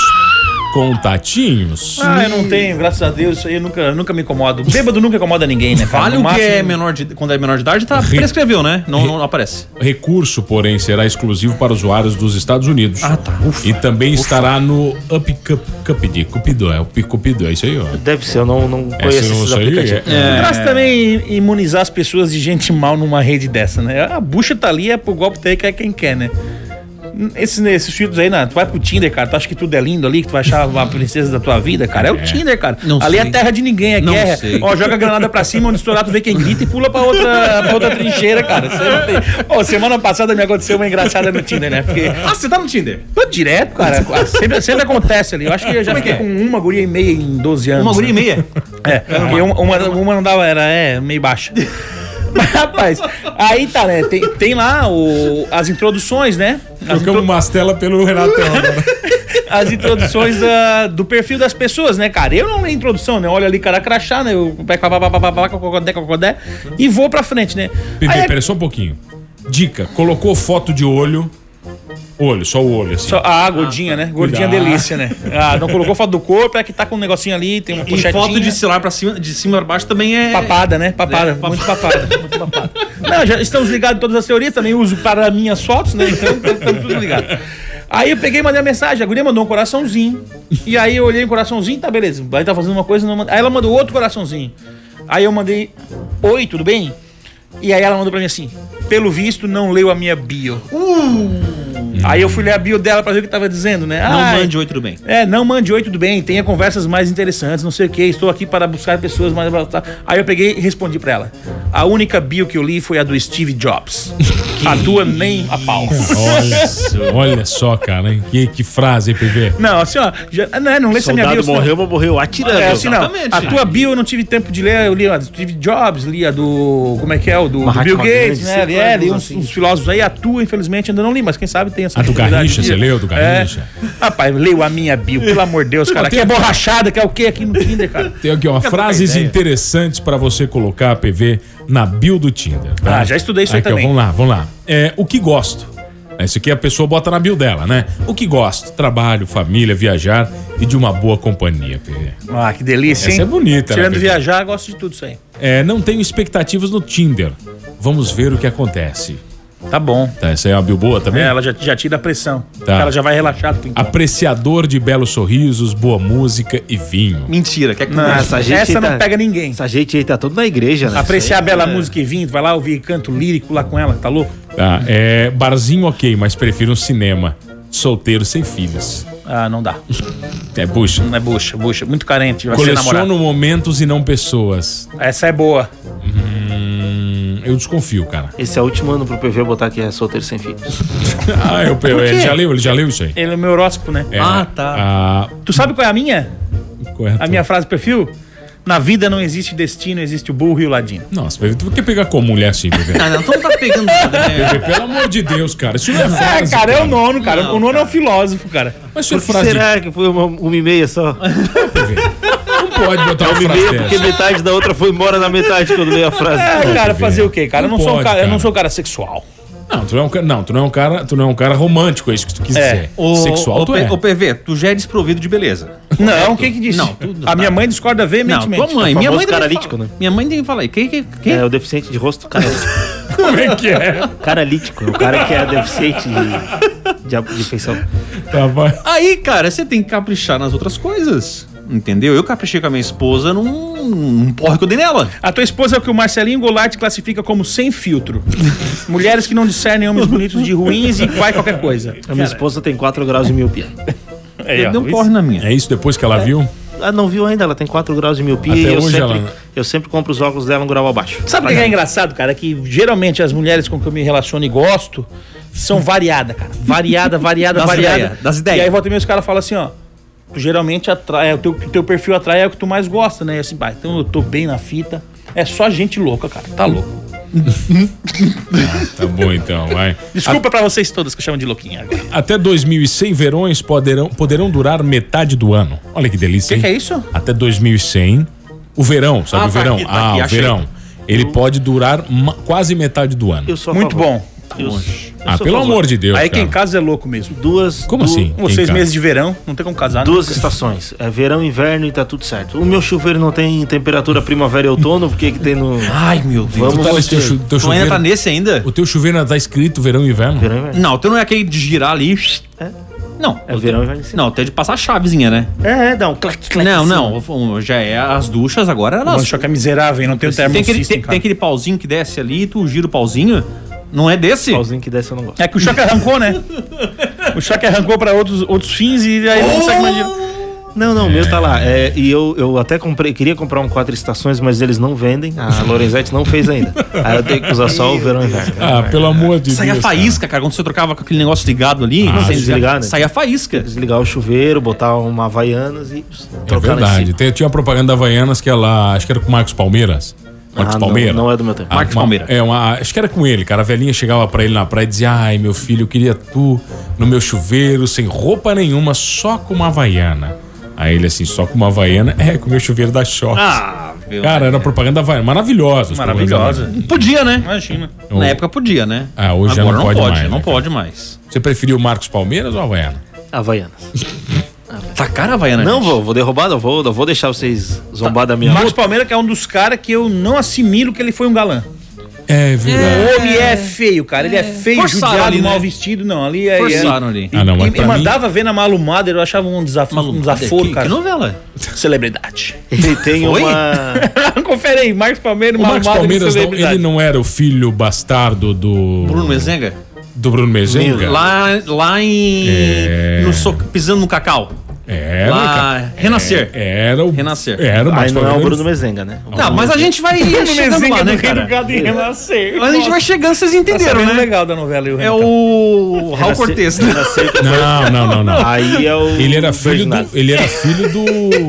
contatinhos. Ah, eu não tenho, graças a Deus, isso aí eu nunca, nunca me incomodo. Bêbado nunca incomoda ninguém, né? cara? Vale o que máximo- é menor de, quando é menor de idade, tá, Ri- prescreveu, né? Não, não aparece. Recurso, porém, será exclusivo para usuários dos Estados Unidos. Ah, tá. Ufa. E também estará no Up Cup, Cupid, Cupido, é o Cupido, é isso aí, ó. Deve ser, eu não, não É, conheço não esses aplicativos. é- Traz também imunizar as pessoas de gente mal numa rede dessa, né? A bucha tá ali, é pro golpe ter que é quem quer, né? Esses, esses filtros aí, né? Tu vai pro Tinder, cara, tu acha que tudo é lindo ali, que tu vai achar a princesa da tua vida, cara. É, o Tinder, cara. Não ali sei. é terra de ninguém, é Não guerra. sei. Ó, joga a granada pra cima, onde estourar, tu vê quem grita e pula pra outra, pra outra trincheira, cara. Tem... Ó, semana passada me aconteceu uma engraçada no Tinder, né? Porque. Ah, você tá no Tinder? Tô direto, cara. Sempre, sempre acontece ali. Eu acho que eu já fiquei com uma guria e meia em 12 anos. Uma guria e meia? É, porque uma, uma, uma não dava, era é, meio baixa. Rapaz, aí tá, né? Tem, tem lá o, as introduções, né? As, Trocamos intro- Mastela pelo Renatão agora. as introduções da- do perfil das pessoas, né, cara? Eu não leio introdução, né? Olha ali, cara, crachá, né? Eu e vou pra frente, né? Pepe, Aí, pera só um pouquinho. Dica: colocou foto de olho. Olho, só o olho, assim. só, ah, gordinha, né? Gordinha Cuidado. delícia, né? Ah, não colocou foto do corpo, é que tá com um negocinho ali, tem uma E pochetinha. foto de celular pra cima, de cima pra baixo também é. Papada, né? Papada, É, muito papada, muito papada. Não, já estamos ligados em todas as teorias, também uso para minhas fotos, né? Então estamos tudo ligados. Aí eu peguei e mandei a mensagem, a guria mandou um coraçãozinho. E aí eu olhei o coraçãozinho, tá beleza. Aí tá fazendo uma coisa, não manda- aí ela mandou outro coraçãozinho. Aí eu mandei, oi, tudo bem? E aí ela mandou pra mim assim, pelo visto não leu a minha bio. Aí eu fui ler a bio dela pra ver o que tava dizendo, né? Não Ai, mande oi, tudo bem. é, não mande oi, tudo bem, tenha conversas mais interessantes, não sei o que, estou aqui para buscar pessoas mais. Aí eu peguei e respondi pra ela. A única bio que eu li foi a do Steve Jobs. a tua nem a pau. Olha, olha só, cara, hein? Que, que frase, hein, PV? Não, assim, ó, já, não, não lê essa minha bio. Morreu, mas morreu atirando. É, assim, não. A tua bio eu não tive tempo de ler. Eu li a do Steve Jobs, li a do. Como é que é? O do, do Bill Gates, né? Li, é, li uns, assim. uns filósofos aí. A tua, infelizmente, ainda não li, mas quem sabe tem A do Garrincha, você leu do Garrincha? É. Rapaz, leu a minha bio, pelo amor de Deus, cara. Aqui é borrachada, que é o quê aqui no Tinder, cara? Tem aqui, ó, frases interessantes pra você colocar, PV, na bio do Tinder. tá? Ah, já estudei isso aí Aqui, ó, também. vamos lá, vamos lá. É, o que gosto. Esse aqui a pessoa bota na bio dela, né? O que gosto? Trabalho, família, viajar e de uma boa companhia, PV. Ah, que delícia, hein? Essa é bonita, né, Tirando Pedro? viajar, gosto de tudo isso aí. É, não tenho expectativas no Tinder. Vamos ver o que acontece. Tá bom. Tá, essa é uma bio boa também? É, ela já, já tira a pressão. Tá. Ela já vai relaxar encontro. Apreciador de belos sorrisos, boa música e vinho. Mentira, quer que Não, essa, gente não tá- pega ninguém. Essa gente aí tá tudo na igreja, né? Apreciar aí, bela é. música e vinho, tu vai lá ouvir canto lírico lá com ela, tá louco? Tá, é, barzinho ok, mas prefiro um cinema. Solteiro sem filhos. Ah, não dá. É bucha. Não é bucha, bucha. Muito carente, vai ser namorado. Coleciono momentos e não pessoas. Essa é boa. Hum, eu desconfio, cara. Esse é o último ano pro PV botar que é solteiro sem filhos. Ah, eu, eu, ele já leu, ele já leu isso aí. Ele é o meu horóscopo, né? É, Ah, tá. a- Tu sabe qual é a minha? correto. A minha frase perfil? Na vida não existe destino, existe o burro e o ladino. Nossa, Pepe, tu quer pegar como mulher assim, Pepe? Ah, não, tu não tá pegando nada, né? Pepe, pelo amor de Deus, cara. Isso não é É, frase. cara, é o nono, cara. Não, o nono é cara. um filósofo, cara. Mas isso é frase. será que foi uma, uma e meia só? Não pode botar uma Uma frase meia porque dessa. metade da outra foi embora na metade quando leio a frase. É, cara, fazer o quê, cara? Eu Não não, sou um pode, cara, eu não cara. sou um cara sexual. Não, tu não é um cara, não, tu não é um cara, tu não é um cara romântico, é isso que tu quis É. dizer. O, Sexual o, tu é. o PV, tu já é desprovido de beleza. Não, quem que disse? Não, tudo a tá. minha mãe discorda Não, veementemente. tua mãe. O Minha mãe caralítico, né? Minha mãe tem que falar aí. Que, que, que? É o deficiente de rosto, cara. Como é que é? Caralítico, o cara que é deficiente de, de, de feição. Tá, vai. Aí, cara, você tem que caprichar nas outras coisas. Entendeu? Eu caprichei com a minha esposa num, num porre que eu dei nela. A tua esposa é o que o Marcelinho Goulart classifica como sem filtro. Mulheres que não discernem homens bonitos de ruins e vai qualquer coisa. A minha esposa tem 4 graus de miopia. Aí, ó, Deu um porre na minha. É isso depois que ela viu? Ela não viu ainda, ela tem 4 graus de miopia Até e eu hoje sempre, ela- eu sempre compro os óculos dela um grau abaixo. Sabe o que é engraçado, cara? Que geralmente as mulheres com que eu me relaciono e gosto são variadas, cara. Variada, variada, Das variada. ideias, das ideias. E aí volta e meia os caras falam assim, ó. Tu geralmente atrai, é, o teu, teu perfil atrai é o que tu mais gosta, né? E assim, pá, então eu tô bem na fita. É só gente louca, cara. Tá louco. Tá bom então, vai. Desculpa pra vocês todas que chamam de louquinha agora. Até 2100 verões poderão, poderão durar metade do ano. Olha que delícia, O que, que é isso? Até 2100. O verão, sabe Ah, o tá verão? aqui, tá ah, aqui, o achei. verão. Ele pode durar quase metade do ano. Eu sou a Muito favor. bom. Eu Ah, pelo favor. amor de Deus, Aí quem cara. casa é louco mesmo. Duas. Como du- assim? Quem casa? meses de verão, não tem como casar. né? Duas estações. É verão e inverno e tá tudo certo. O meu chuveiro não tem temperatura primavera e outono, porque que tem no. Ai, meu Deus. Vamos Tá teu, chu- teu Tu ainda chuveiro, tá nesse ainda? O teu chuveiro ainda tá escrito verão e inverno? Verão e inverno. Não, tu não é aquele de girar ali. É. Não. É verão e inverno. Não, tem de passar a chavezinha, né? É, é, dá um clac, clac. Não, assim. não. Já é as duchas agora. Nossa, Elas, choque é miserável, hein? não tem o tem, aquele, termosystem, tem, cara. tem aquele pauzinho que desce ali, tu gira o pauzinho. Não é desse? Pauzinho que desce eu não gosto. É que o choque arrancou, né? O choque arrancou pra outros, outros fins e aí não consegue mais dinheiro. Não, não, o meu tá lá. É, e eu, eu até comprei, queria comprar um quatro estações, mas eles não vendem. A Lorenzetti não fez ainda. Aí eu tenho que usar só o verão e inverno. Ah, pelo amor de Saía Deus. faísca, cara. Quando você trocava com aquele negócio ligado ali, Ah, sem desligar, né? saía faísca. Desligar o chuveiro, botar uma Havaianas e É verdade. Tem- tinha uma propaganda da Havaianas que ela. Acho que era com o Marcos Palmeiras. Marcos Ah, não, Palmeira. não é do meu tempo. Ah, Marcos uma- Palmeira. É, uma, acho que era com ele, cara. A velhinha chegava pra ele na praia e dizia: Ai, meu filho, eu queria tu no meu chuveiro, sem roupa nenhuma, só com uma Havaiana. Aí ele assim, só com uma Havaiana, é, com o meu chuveiro da Short. Ah, viu? Cara, era propaganda Havaiana. Maravilhosa. Maravilhosa. Podia, né? Imagina. Na época podia, né? Ah, hoje já Agora não pode mais, Não né, pode mais. Você preferiu o Marcos Palmeiras ou a Havaiana? Havaianas. Tá cara, Havaiana? Não gente? vou, vou derrubar, não vou, não vou deixar vocês zombar da minha O Marcos Palmeira que é um dos caras que eu não assimilo que ele foi um galã. É verdade. O homem é feio, cara. Ele é feio, Forçaram judiado, ali, né? mal vestido. Não, ali é... Forçaram ali. Ah, não, mas e, pra e mim- mandava ver na Malumada, eu achava um, desafio, um desaforo, que, cara. que novela? Celebridade. Ele tem Foi? uma. Confere aí, Marcos Palmeira, O Marcos Malumada, Palmeiras, não, celebridade. ele não era o filho bastardo do. Bruno Mezenga? Do Bruno Mezenga? Lá, lá em. É. No so- pisando no cacau. Era, Lá, cara. Renascer. É, Era o. Renascer. Era o Aí Marcos não é o. Bruno Mezenga, né? Não, mas a gente vai chegando lá, né, cara? renascer. A gente vai chegando, vocês Tá entenderam, sabendo né? legal da novela. e o É o Raul Cortez, né? Não, não, não, não. Aí é o. Ele era filho do. Ele era filho do.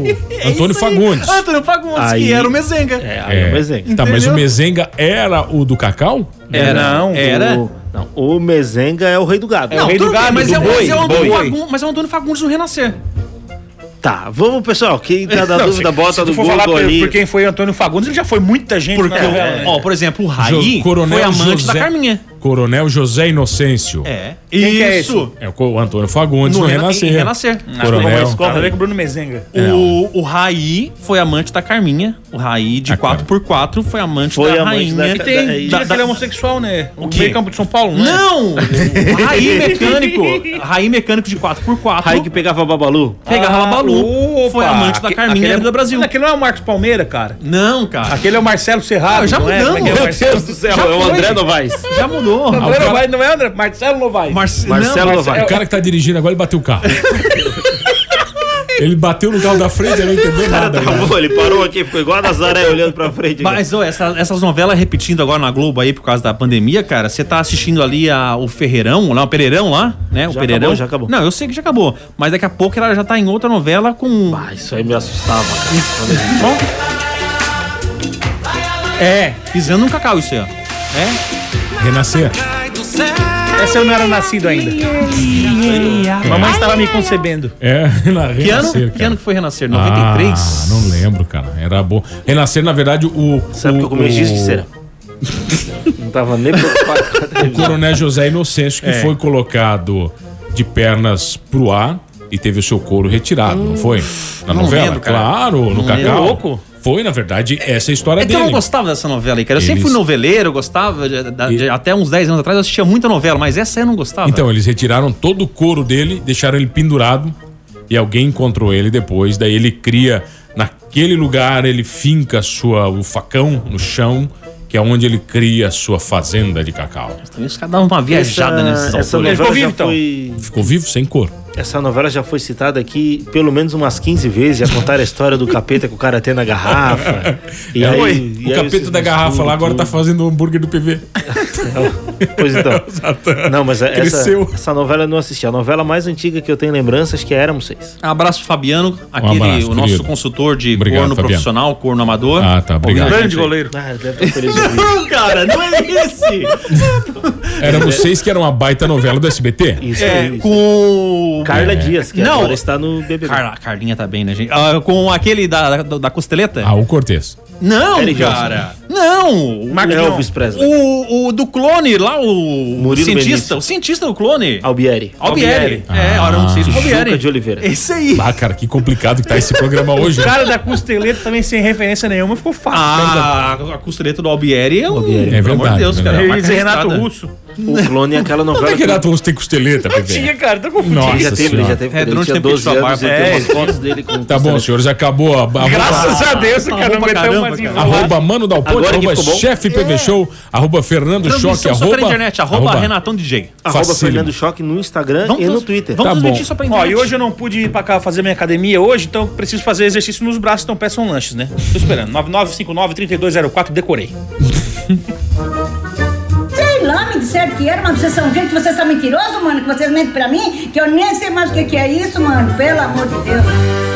Antônio Fagundes. Antônio Fagundes, Aí- que era o Mezenga. É, aí é o Mezenga. Tá, mas o Mezenga era o do Cacau? Era, Não, era. O, não, o Mezenga é o rei do gado. É o rei do bem, gado, mas, do é, o- boi, mas é o do Antônio. Fagundes, mas é o Antônio Fagundes no Renascer. Tá, vamos, pessoal. Quem tá na dúvida, bota Se no tu for Google falar por, ali. por quem foi Antônio Fagundes, ele já foi muita gente Porque, na novela, né? ó, por exemplo, o Raí Jo- Coronel foi amante José- da Carminha. Coronel José Inocêncio. É. Quem que é Isso. É o o Antônio Fagundes no, No Rena- Renascer. Renascer. Coronel. Mas a ver com o Bruno Mezenga. O, o Raí foi amante da Carminha. O Raí de A 4x4 foi amante Foi da amante rainha. da- E tem, da- diz da- que ele é homossexual, né? O quê? meio campo de São Paulo, né? Não! O Raí mecânico. Raí mecânico de 4x4. Raí que pegava Babalu. Pegava a Balu. opa. Foi amante da Carminha aquele é- do Brasil. Aquele não é o Marcos Palmeira, cara. Não, cara. Aquele é o Marcelo Serrado. Ah, já é? Como é é o mudamos. Marcelo do céu, é o. André Novaes. Já mudou. Não, o é cara- Novaes, não é André? Marcelo Novaes. Marce- Marcelo não, Novaes. O cara que tá dirigindo agora, ele bateu o carro. ele bateu no carro da frente, ele não entendeu nada. cara. Travou, ele parou aqui, ficou igual a Nazaré olhando pra frente. Mas ô, essa- essas novelas repetindo agora na Globo aí por causa da pandemia, cara, você tá assistindo ali a, o Ferreirão, lá, o Pereirão lá, né? O Já Pereirão. acabou, já acabou. Não, eu sei que já acabou. Mas daqui a pouco ela já tá em outra novela com. Ah, isso aí me assustava. Bom. É, pisando no cacau isso aí, ó. É. Renascer. Essa eu não era nascido ainda. Mamãe estava me concebendo. É, na Que ano? Renascer. Que ano que foi Renascer? 93? Ah, não lembro, cara. Era bom. Renascer, na verdade, o. Sabe o, que eu comi giz de cera? Não tava nem preocupado com a O. Coronel José Inocêncio, que É. foi colocado de pernas pro ar e teve o seu couro retirado, não foi? Na não novela? lembro, cara. claro, no Não Cacau. lembro. Louco. Foi, na verdade, essa é a história É que eu dele. não gostava dessa novela aí, cara. Eu sempre Eles- fui noveleiro, eu gostava. de- da- de- até uns 10 anos atrás eu assistia muita novela, mas essa eu não gostava. Então, eles retiraram todo o couro dele, deixaram ele pendurado e alguém encontrou ele depois. Daí ele cria, naquele lugar, ele finca sua, o facão no chão, que é onde ele cria a sua fazenda de cacau. Então, Os caras davam uma viajada nesses essa novela já então? foi. Ficou vivo sem cor. Essa novela já foi citada aqui pelo menos umas 15 vezes. Já contaram a história do capeta que o cara tem na garrafa. E aí, Oi, e o aí capeta da garrafa lá agora tá tudo. fazendo o hambúrguer do PV. Pois então. Não, mas essa, Cresceu. essa novela eu não assisti. A novela mais antiga que eu tenho lembranças que é Éramos Seis. Abraço, Fabiano, aquele, abraço, o nosso querido. consultor de Obrigado, corno Fabiano. profissional, corno amador. Ah, tá, obrigado. A Grande goleiro. Ah, deve feliz. Não, cara, não é esse. Éramos seis que era uma baita novela do SBT. Isso É, aí. com. Carla É. Dias, que Não. agora está no BBB. Carla, a Carlinha tá bem, né, gente? Ah, com aquele da, da, da costeleta? Ah, o Cortez. não, cara. Não. O, Mark Elvis Presley. o, o do clone lá, o Murilo cientista. Benício. O cientista do clone. Albieri. Albieri. É, ora, não sei se é Juca Albieri. de Oliveira. Esse aí. Ah, cara, que complicado que tá esse programa hoje. O cara da costeleta também sem referência nenhuma ficou fácil. Ah, a costeleta do Albieri é um. Albieri. É pelo amor de verdade, Deus, é cara. verdade. diz Renato. Russo. O clone é aquela Onde novela. é que Renato Russo tem costeleta, bebê? tinha, cara, tô confundindo. Nossa Ele já teve, ele já teve. É, ele durante tinha o tempo que 12 ele anos, trabalha, eu tenho é. umas fotos dele com Tá bom, senhores, acabou a, a Graças a Deus, Tá cara, não meteu de cara. volta. Arroba Mano Dal Ponte, Agora que arroba. Chefe PV Show, arroba Fernando Choque, arroba... internet, arroba, Renatão DJ. Arroba. Fernando Choque no Instagram e no Twitter. Vamos Tá transmitir só pra Ó, internet. e hoje eu não pude ir pra cá fazer minha academia hoje, então preciso fazer exercício nos braços, então peçam lanches, né? Tô esperando. 9959-3204, decorei. Lá, me disseram que era, mas vocês são gente, vocês são mentirosos, mano, que vocês mentem pra mim, que eu nem sei mais o que é isso, mano, pelo amor de Deus.